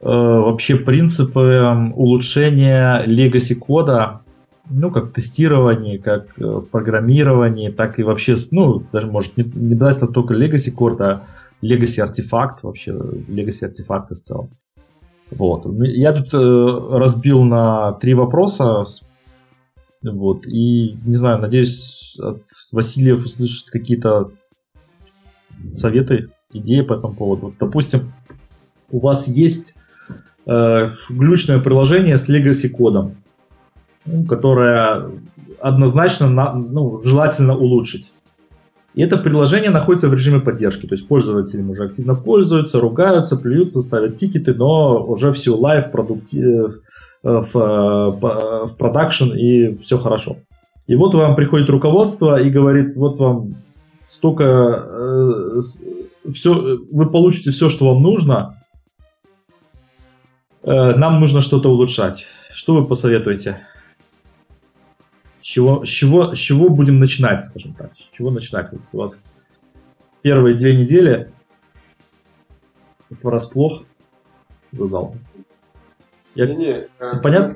вообще принципы улучшения legacy кода, ну, как в как в программировании, так и вообще, ну, даже, может, не, не обязательно только legacy кода, а legacy артефакт, вообще legacy артефакты в целом. Вот. Я тут э, разбил на три вопроса. Вот. И, не знаю, надеюсь, от Василия услышать какие-то советы, идеи по этому поводу. Вот, допустим, у вас есть э, глючное приложение с legacy кодом, ну, которое однозначно на, ну, желательно улучшить. И это приложение находится в режиме поддержки, то есть пользователи уже активно пользуются, ругаются, плюются, ставят тикеты, но уже все live, producti... Э, в, э, в production и все хорошо. И вот вам приходит руководство и говорит, вот вам столько, э, все, вы получите все, что вам нужно, э, нам нужно что-то улучшать. Что вы посоветуете? С чего, с чего, с чего будем начинать, скажем так? С чего начинать? У вас первые две недели врасплох задал. Я... Не, не, понятно?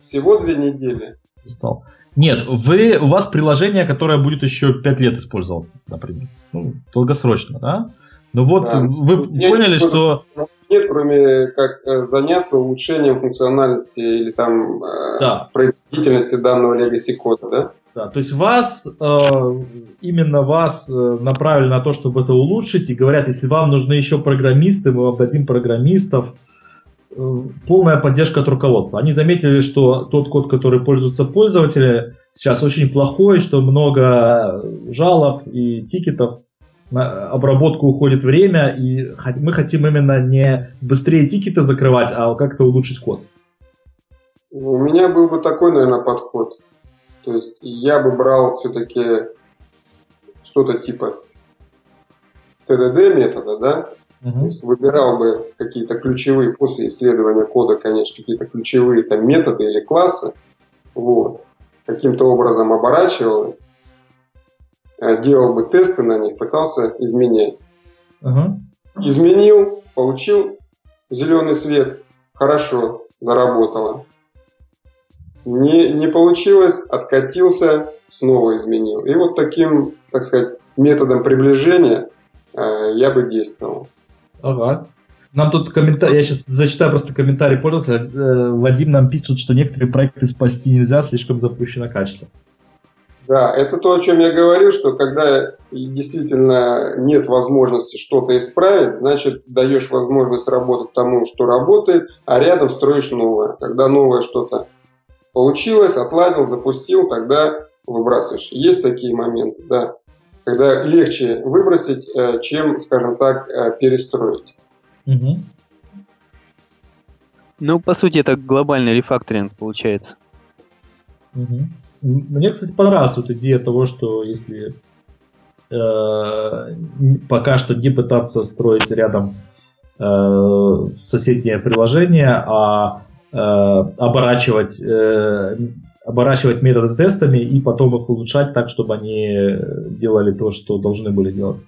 Всего две недели. Стал. Нет, вы, у вас приложение, которое будет еще пять лет использоваться, например. Ну, долгосрочно, да? Ну вот, да. вы Нет, поняли, что нет, кроме как э, заняться улучшением функциональности или там э, да. производительности данного legacy кода, да? Да, то есть вас, э, именно вас направили на то, чтобы это улучшить, и говорят, если вам нужны еще программисты, мы вам дадим программистов, полная поддержка от руководства. Они заметили, что тот код, который пользуются пользователи, сейчас очень плохой, что много жалоб и тикетов, на обработку уходит время, и мы хотим именно не быстрее тикеты закрывать, а как-то улучшить код. У меня был бы такой, наверное, подход. То есть я бы брал все-таки что-то типа TDD метода, да? То есть выбирал бы какие-то ключевые, после исследования кода, конечно, какие-то ключевые там методы или классы, вот, каким-то образом оборачивал Э, делал бы тесты на них, пытался изменять. Ага. Изменил, получил зеленый свет, хорошо, заработало. Не, не получилось, откатился, снова изменил. И вот таким, так сказать, методом приближения э, я бы действовал. Ага. Нам тут комментарий, я сейчас зачитаю просто комментарий пользователя. Э, Вадим нам пишет, что некоторые проекты спасти нельзя, слишком запущено качество. Да, это то, о чем я говорил, что когда действительно нет возможности что-то исправить, значит, даешь возможность работать тому, что работает, а рядом строишь новое. Когда новое что-то получилось, отладил, запустил, тогда выбрасываешь. Есть такие моменты, да. Когда легче выбросить, э, чем, скажем так, э, перестроить. Угу. Ну, по сути, это глобальный рефакторинг получается. Угу. Мне, кстати, понравилась вот идея того, что если э, пока что не пытаться строить рядом э, соседнее приложение, а э, оборачивать, э, оборачивать методы тестами и потом их улучшать так, чтобы они делали то, что должны были делать.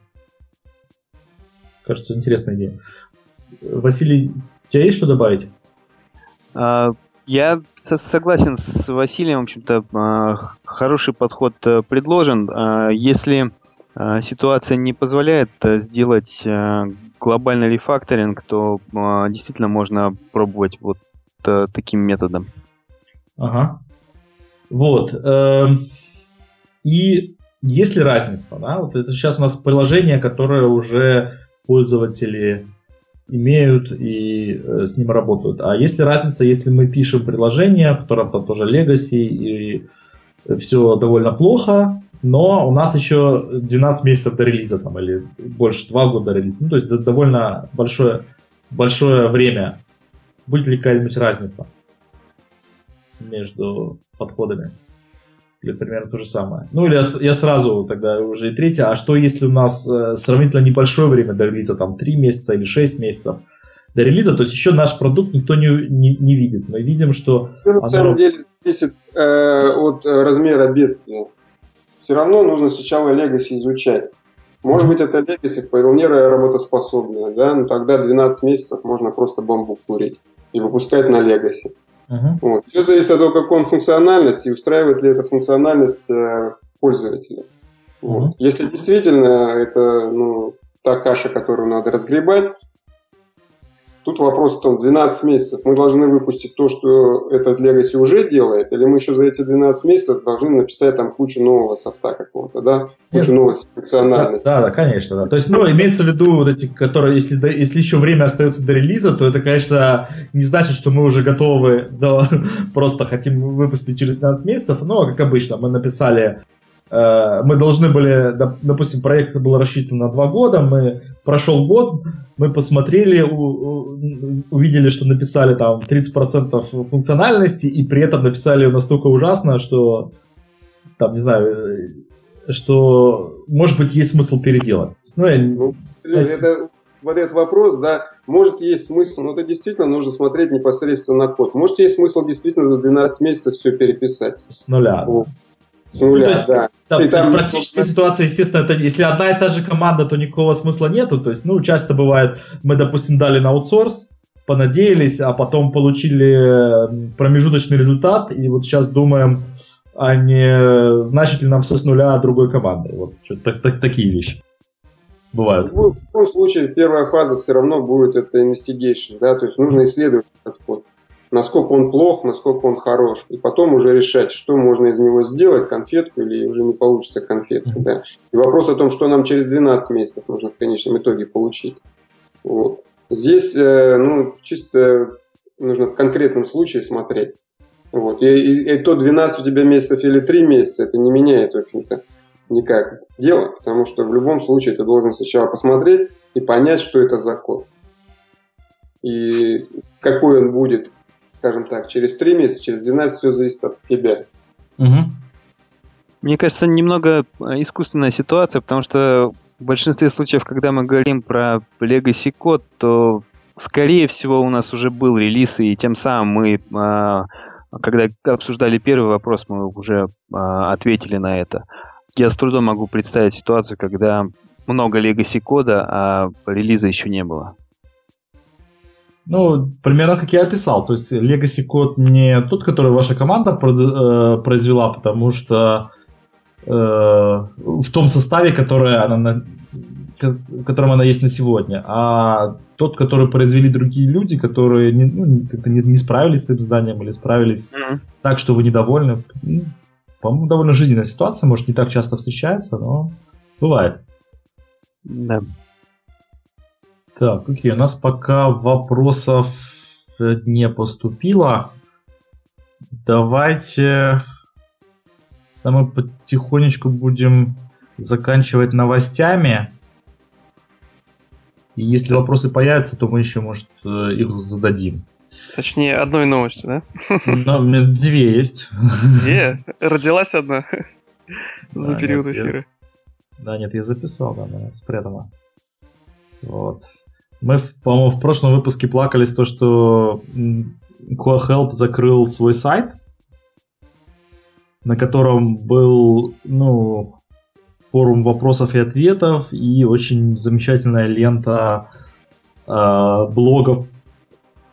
Кажется, интересная идея. Василий, у тебя есть что добавить? А, я согласен с Василием, в общем-то, а, хороший подход э, предложен. А, если а, ситуация не позволяет э, сделать э, глобальный рефакторинг, то действительно можно пробовать вот таким методом. Ага. Вот. Эм, и есть ли разница, да? Вот это сейчас у нас приложение, которое уже пользователи имеют и э, с ним работают. А есть ли разница, если мы пишем приложение, которое там тоже legacy и все довольно плохо, но у нас еще 12 месяцев до релиза там, или больше, 2 года до релиза. Ну, то есть довольно большое, большое время. Будет ли какая-нибудь разница между подходами? или примерно то же самое. Ну или я, я сразу тогда уже и третье. А что если у нас э, сравнительно небольшое время до релиза, там 3 месяца или 6 месяцев до релиза, то есть еще наш продукт никто не, не, не видит. Мы видим, что... Ну, на самом деле зависит э, от размера бедствия. Все равно нужно сначала Legacy изучать. Может быть, это Legacy вполне работоспособная, да, но тогда 12 месяцев можно просто бамбук курить и выпускать на Legacy. Uh-huh. Вот. Все зависит от того, какой он функциональность и устраивает ли эта функциональность э, пользователя. Uh-huh. Вот. Если действительно это ну, та каша, которую надо разгребать, Тут вопрос в том, 12 месяцев мы должны выпустить то, что этот Legacy уже делает, или мы еще за эти 12 месяцев должны написать там кучу нового софта какого-то, да? Кучу новой функциональности. Да, да, конечно, да. То есть, ну, имеется в виду вот эти, которые, если, если еще время остается до релиза, то это, конечно, не значит, что мы уже готовы, но просто хотим выпустить через 12 месяцев, но, как обычно, мы написали мы должны были, допустим, проект был рассчитан на два года, мы прошел год, мы посмотрели, увидели, что написали там 30% функциональности, и при этом написали настолько ужасно, что там, не знаю, что, может быть, есть смысл переделать. Ну, я... ну это, вот этот вопрос, да, может есть смысл, но это действительно нужно смотреть непосредственно на код. Может есть смысл действительно за 12 месяцев все переписать. С нуля. Вот. С нуля, ну, есть, да. Там, и там, в практической просто... ситуации, естественно, это, если одна и та же команда, то никакого смысла нету. То есть, ну, часто бывает, мы, допустим, дали на аутсорс, понадеялись, а потом получили промежуточный результат, и вот сейчас думаем, а не значит ли нам все с нуля другой командой. Вот так, так, такие вещи бывают. В любом случае, первая фаза все равно будет это investigation, да, то есть нужно исследовать код насколько он плох, насколько он хорош, и потом уже решать, что можно из него сделать, конфетку или уже не получится конфетка. Да. И вопрос о том, что нам через 12 месяцев нужно в конечном итоге получить. Вот. Здесь э, ну, чисто нужно в конкретном случае смотреть. Вот. И, и, и то 12 у тебя месяцев или 3 месяца, это не меняет, в общем-то, никак дело, потому что в любом случае ты должен сначала посмотреть и понять, что это за код. И какой он будет скажем так, через 3 месяца, через 12 все зависит от тебя. Угу. Мне кажется, немного э, искусственная ситуация, потому что в большинстве случаев, когда мы говорим про Legacy код, то скорее всего у нас уже был релиз, и тем самым мы, а, когда обсуждали первый вопрос, мы уже а, ответили на это. Я с трудом могу представить ситуацию, когда много Legacy кода, а релиза еще не было. Ну, примерно как я описал. То есть Legacy код не тот, который ваша команда э, произвела, потому что э, в том составе, который она на, в котором она есть на сегодня, а тот, который произвели другие люди, которые не, ну, как-то не, не справились с изданием или справились mm-hmm. так, что вы недовольны. Ну, по-моему, довольно жизненная ситуация, может, не так часто встречается, но бывает. Да. Так, окей, у нас пока вопросов не поступило. Давайте да, мы потихонечку будем заканчивать новостями. И если вопросы появятся, то мы еще, может, э, их зададим. Точнее, одной новостью, да? Меня две есть. Две? Родилась одна за да, период нет, эфира. Я... Да, нет, я записал, да, она спрятана. Вот. Мы, по-моему, в прошлом выпуске плакались то, что Coahelp закрыл свой сайт, на котором был, ну, форум вопросов и ответов и очень замечательная лента э, блогов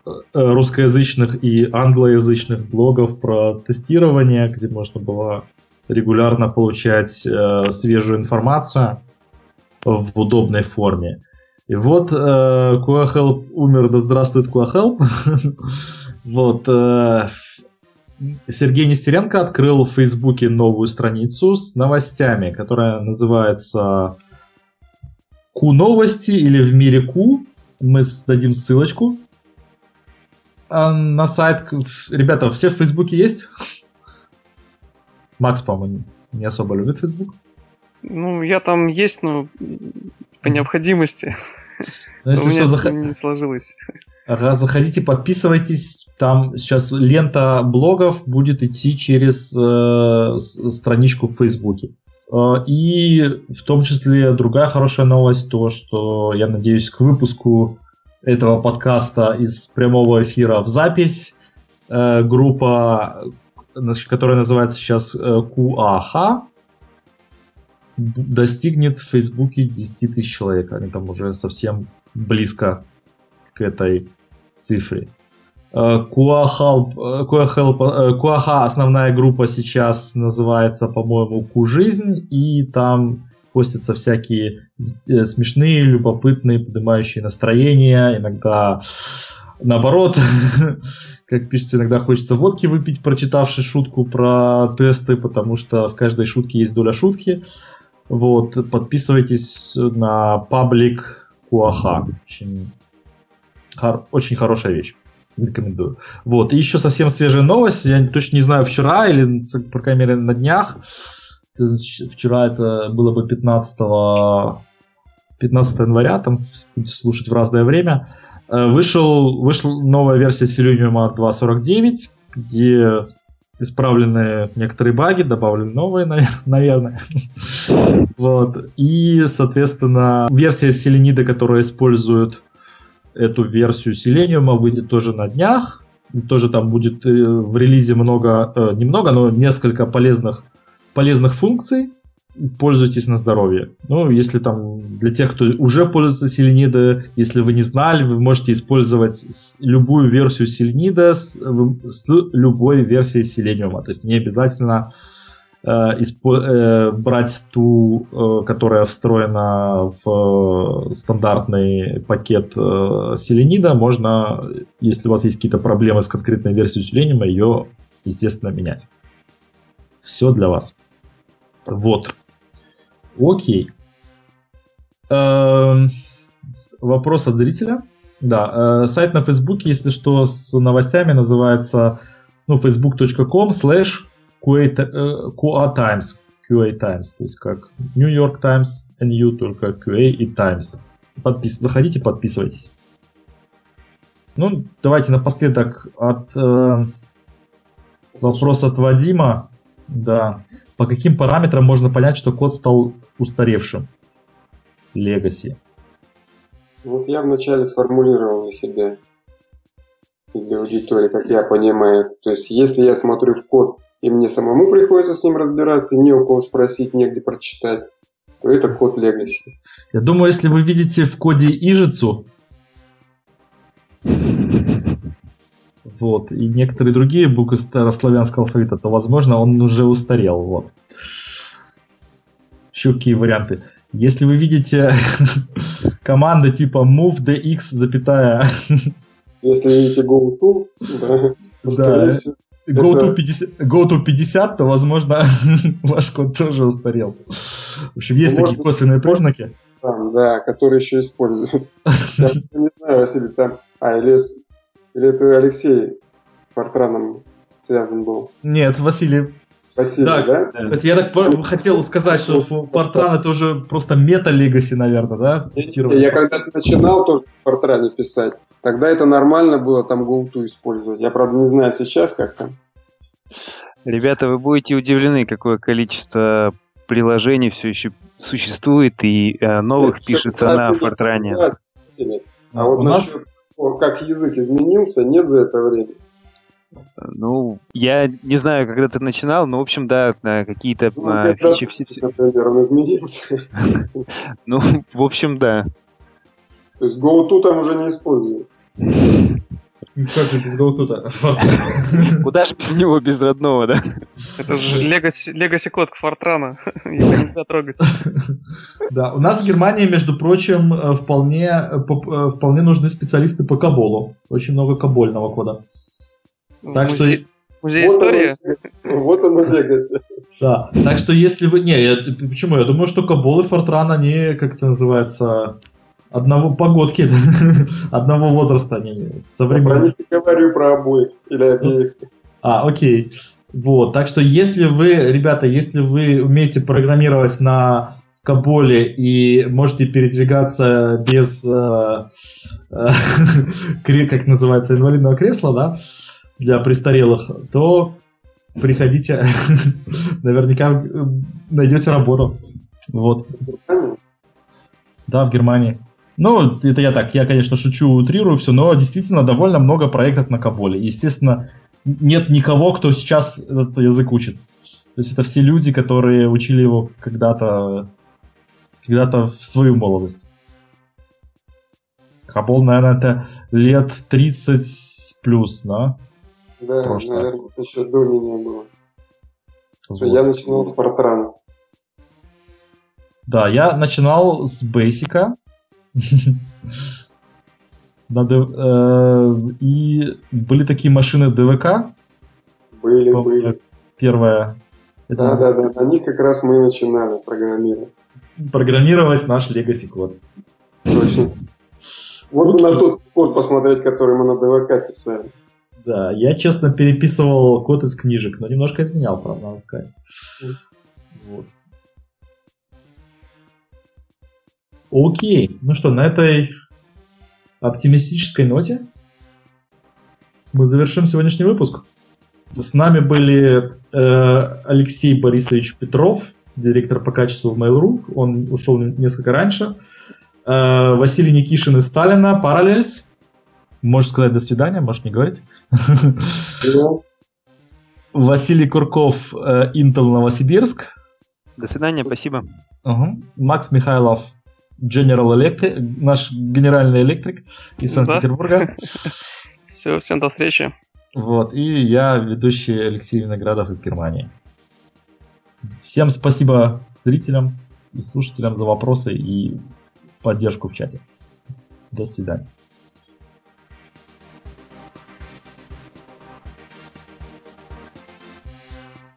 э, русскоязычных и англоязычных блогов про тестирование, где можно было регулярно получать э, свежую информацию в удобной форме. И вот э, умер, да здравствует Куахелп. вот. Э, Сергей Нестеренко открыл в Фейсбуке новую страницу с новостями, которая называется Ку новости или в мире Ку. Мы дадим ссылочку а на сайт. Ребята, все в Фейсбуке есть? Макс, по-моему, не особо любит Фейсбук. Ну, я там есть, но по необходимости. Ну, если У меня что, зах... не сложилось. Ага, заходите, подписывайтесь. Там сейчас лента блогов будет идти через э, страничку в Фейсбуке. Э, и в том числе другая хорошая новость, то, что я надеюсь к выпуску этого подкаста из прямого эфира в запись э, группа, которая называется сейчас QAH, достигнет в Фейсбуке 10 тысяч человек. Они там уже совсем близко к этой цифре. Куаха, Куаха основная группа сейчас называется, по-моему, Ку-жизнь, и там постятся всякие э, смешные, любопытные, поднимающие настроение, иногда наоборот, как пишется, иногда хочется водки выпить, прочитавши шутку про тесты, потому что в каждой шутке есть доля шутки. Вот, подписывайтесь на паблик Куаха. Очень, хор- очень хорошая вещь. Рекомендую. Вот. И еще совсем свежая новость. Я точно не знаю, вчера или, по крайней мере, на днях. Вчера это было бы 15, 15 января, там будете слушать в разное время. Э, вышел, вышла новая версия Selenium 2.49, где исправлены некоторые баги, добавлены новые, наверное. Вот. И, соответственно, версия Selenida, которая использует эту версию Selenium, выйдет тоже на днях. Тоже там будет э, в релизе много, э, немного, но несколько полезных, полезных функций пользуйтесь на здоровье. Ну, если там для тех, кто уже пользуется Селенида, если вы не знали, вы можете использовать любую версию Селенида с, с любой версией Селениума. То есть не обязательно э, испо- э, брать ту, э, которая встроена в э, стандартный пакет э, Селенида. Можно, если у вас есть какие-то проблемы с конкретной версией Селениума, ее, естественно, менять. Все для вас. Вот. Окей. Эм, вопрос от зрителя. Да, э, сайт на Фейсбуке, если что, с новостями называется ну, facebook.com slash QA Times. QA Times, то есть как New York Times, NU, только QA и Times. Подпис... Заходите, подписывайтесь. Ну, давайте напоследок от э, вопрос от Вадима. Да. По каким параметрам можно понять, что код стал устаревшим? Legacy. Вот я вначале сформулировал для себя для аудитории, как я понимаю. То есть, если я смотрю в код, и мне самому приходится с ним разбираться, не у кого спросить, негде прочитать, то это код Legacy. Я думаю, если вы видите в коде ижицу, вот, и некоторые другие буквы старославянского алфавита, то, возможно, он уже устарел, вот. Еще какие варианты. Если вы видите команды типа move dx, запятая... Если видите go to, да, да, Go to, 50, go to 50, то, возможно, ваш код тоже устарел. В общем, есть ну, такие косвенные признаки. Там, да, которые еще используются. Я не знаю, Василий, там... А, или или это Алексей с Фортраном связан был? Нет, Василий. Василий, да? да? Это я так хотел сказать, что Фортран это уже просто мета-легаси, наверное, да? Тестировать. Я когда-то начинал тоже в Фортране писать, тогда это нормально было там GoTo использовать. Я, правда, не знаю сейчас, как там. Ребята, вы будете удивлены, какое количество приложений все еще существует и э, новых Нет, пишется на Фортране. А вот у насчет нас как язык изменился, нет за это время? Ну, я не знаю, когда ты начинал, но, в общем, да, какие-то ну, а, фичи... например, он изменился. Ну, в общем, да. То есть GoTo там уже не используют. Ну, как же без GoTo-то? Куда же без него, без родного, да? Это же легаси код к Фортрана. Его нельзя трогать. Да, у нас в Германии, между прочим, э, вполне, э, э, вполне нужны специалисты по Каболу. Очень много кабольного кода. Так что... Музей истории? Вот оно легаси. Да, так что если вы... Не, я, почему? Я думаю, что Кабол и Фортран, они, как это называется, одного погодки, одного возраста они современные. Я говорю про обоих или обеих. А, окей. Вот, так что если вы, ребята, если вы умеете программировать на Каболе и можете передвигаться без, э, э, как называется, инвалидного кресла, да, для престарелых, то приходите, наверняка найдете работу. Вот. Да, в Германии. Ну, это я так, я, конечно, шучу, утрирую все, но действительно довольно много проектов на Каболе. Естественно, нет никого, кто сейчас этот язык учит. То есть это все люди, которые учили его когда-то когда-то в свою молодость. Хабол, наверное, это лет 30 плюс, да? Да, Прошлое. наверное, еще до меня было. Вот. Я начинал с Фортрана. Да, я начинал с Бейсика. Э, и были такие машины ДВК. Были, были. Первая. Да, да, да. На них как раз мы начинали программировать. Программировать наш Legacy код. Точно. Вот на тот код посмотреть, который мы на ДВК писали. Да, я, честно, переписывал код из книжек, но немножко изменял, правда, надо сказать. Вот. Окей, ну что, на этой оптимистической ноте мы завершим сегодняшний выпуск. С нами были э, Алексей Борисович Петров, директор по качеству в Mail.ru. Он ушел несколько раньше. Э, Василий Никишин из Сталина, Параллельс. Можешь сказать до свидания, можешь не говорить. Василий Курков, э, Intel Новосибирск. До свидания, спасибо. Макс Михайлов, General Electric, наш генеральный электрик из Санкт-Петербурга. Все, всем до встречи. Вот, и я, ведущий Алексей Виноградов из Германии. Всем спасибо зрителям и слушателям за вопросы и поддержку в чате. До свидания.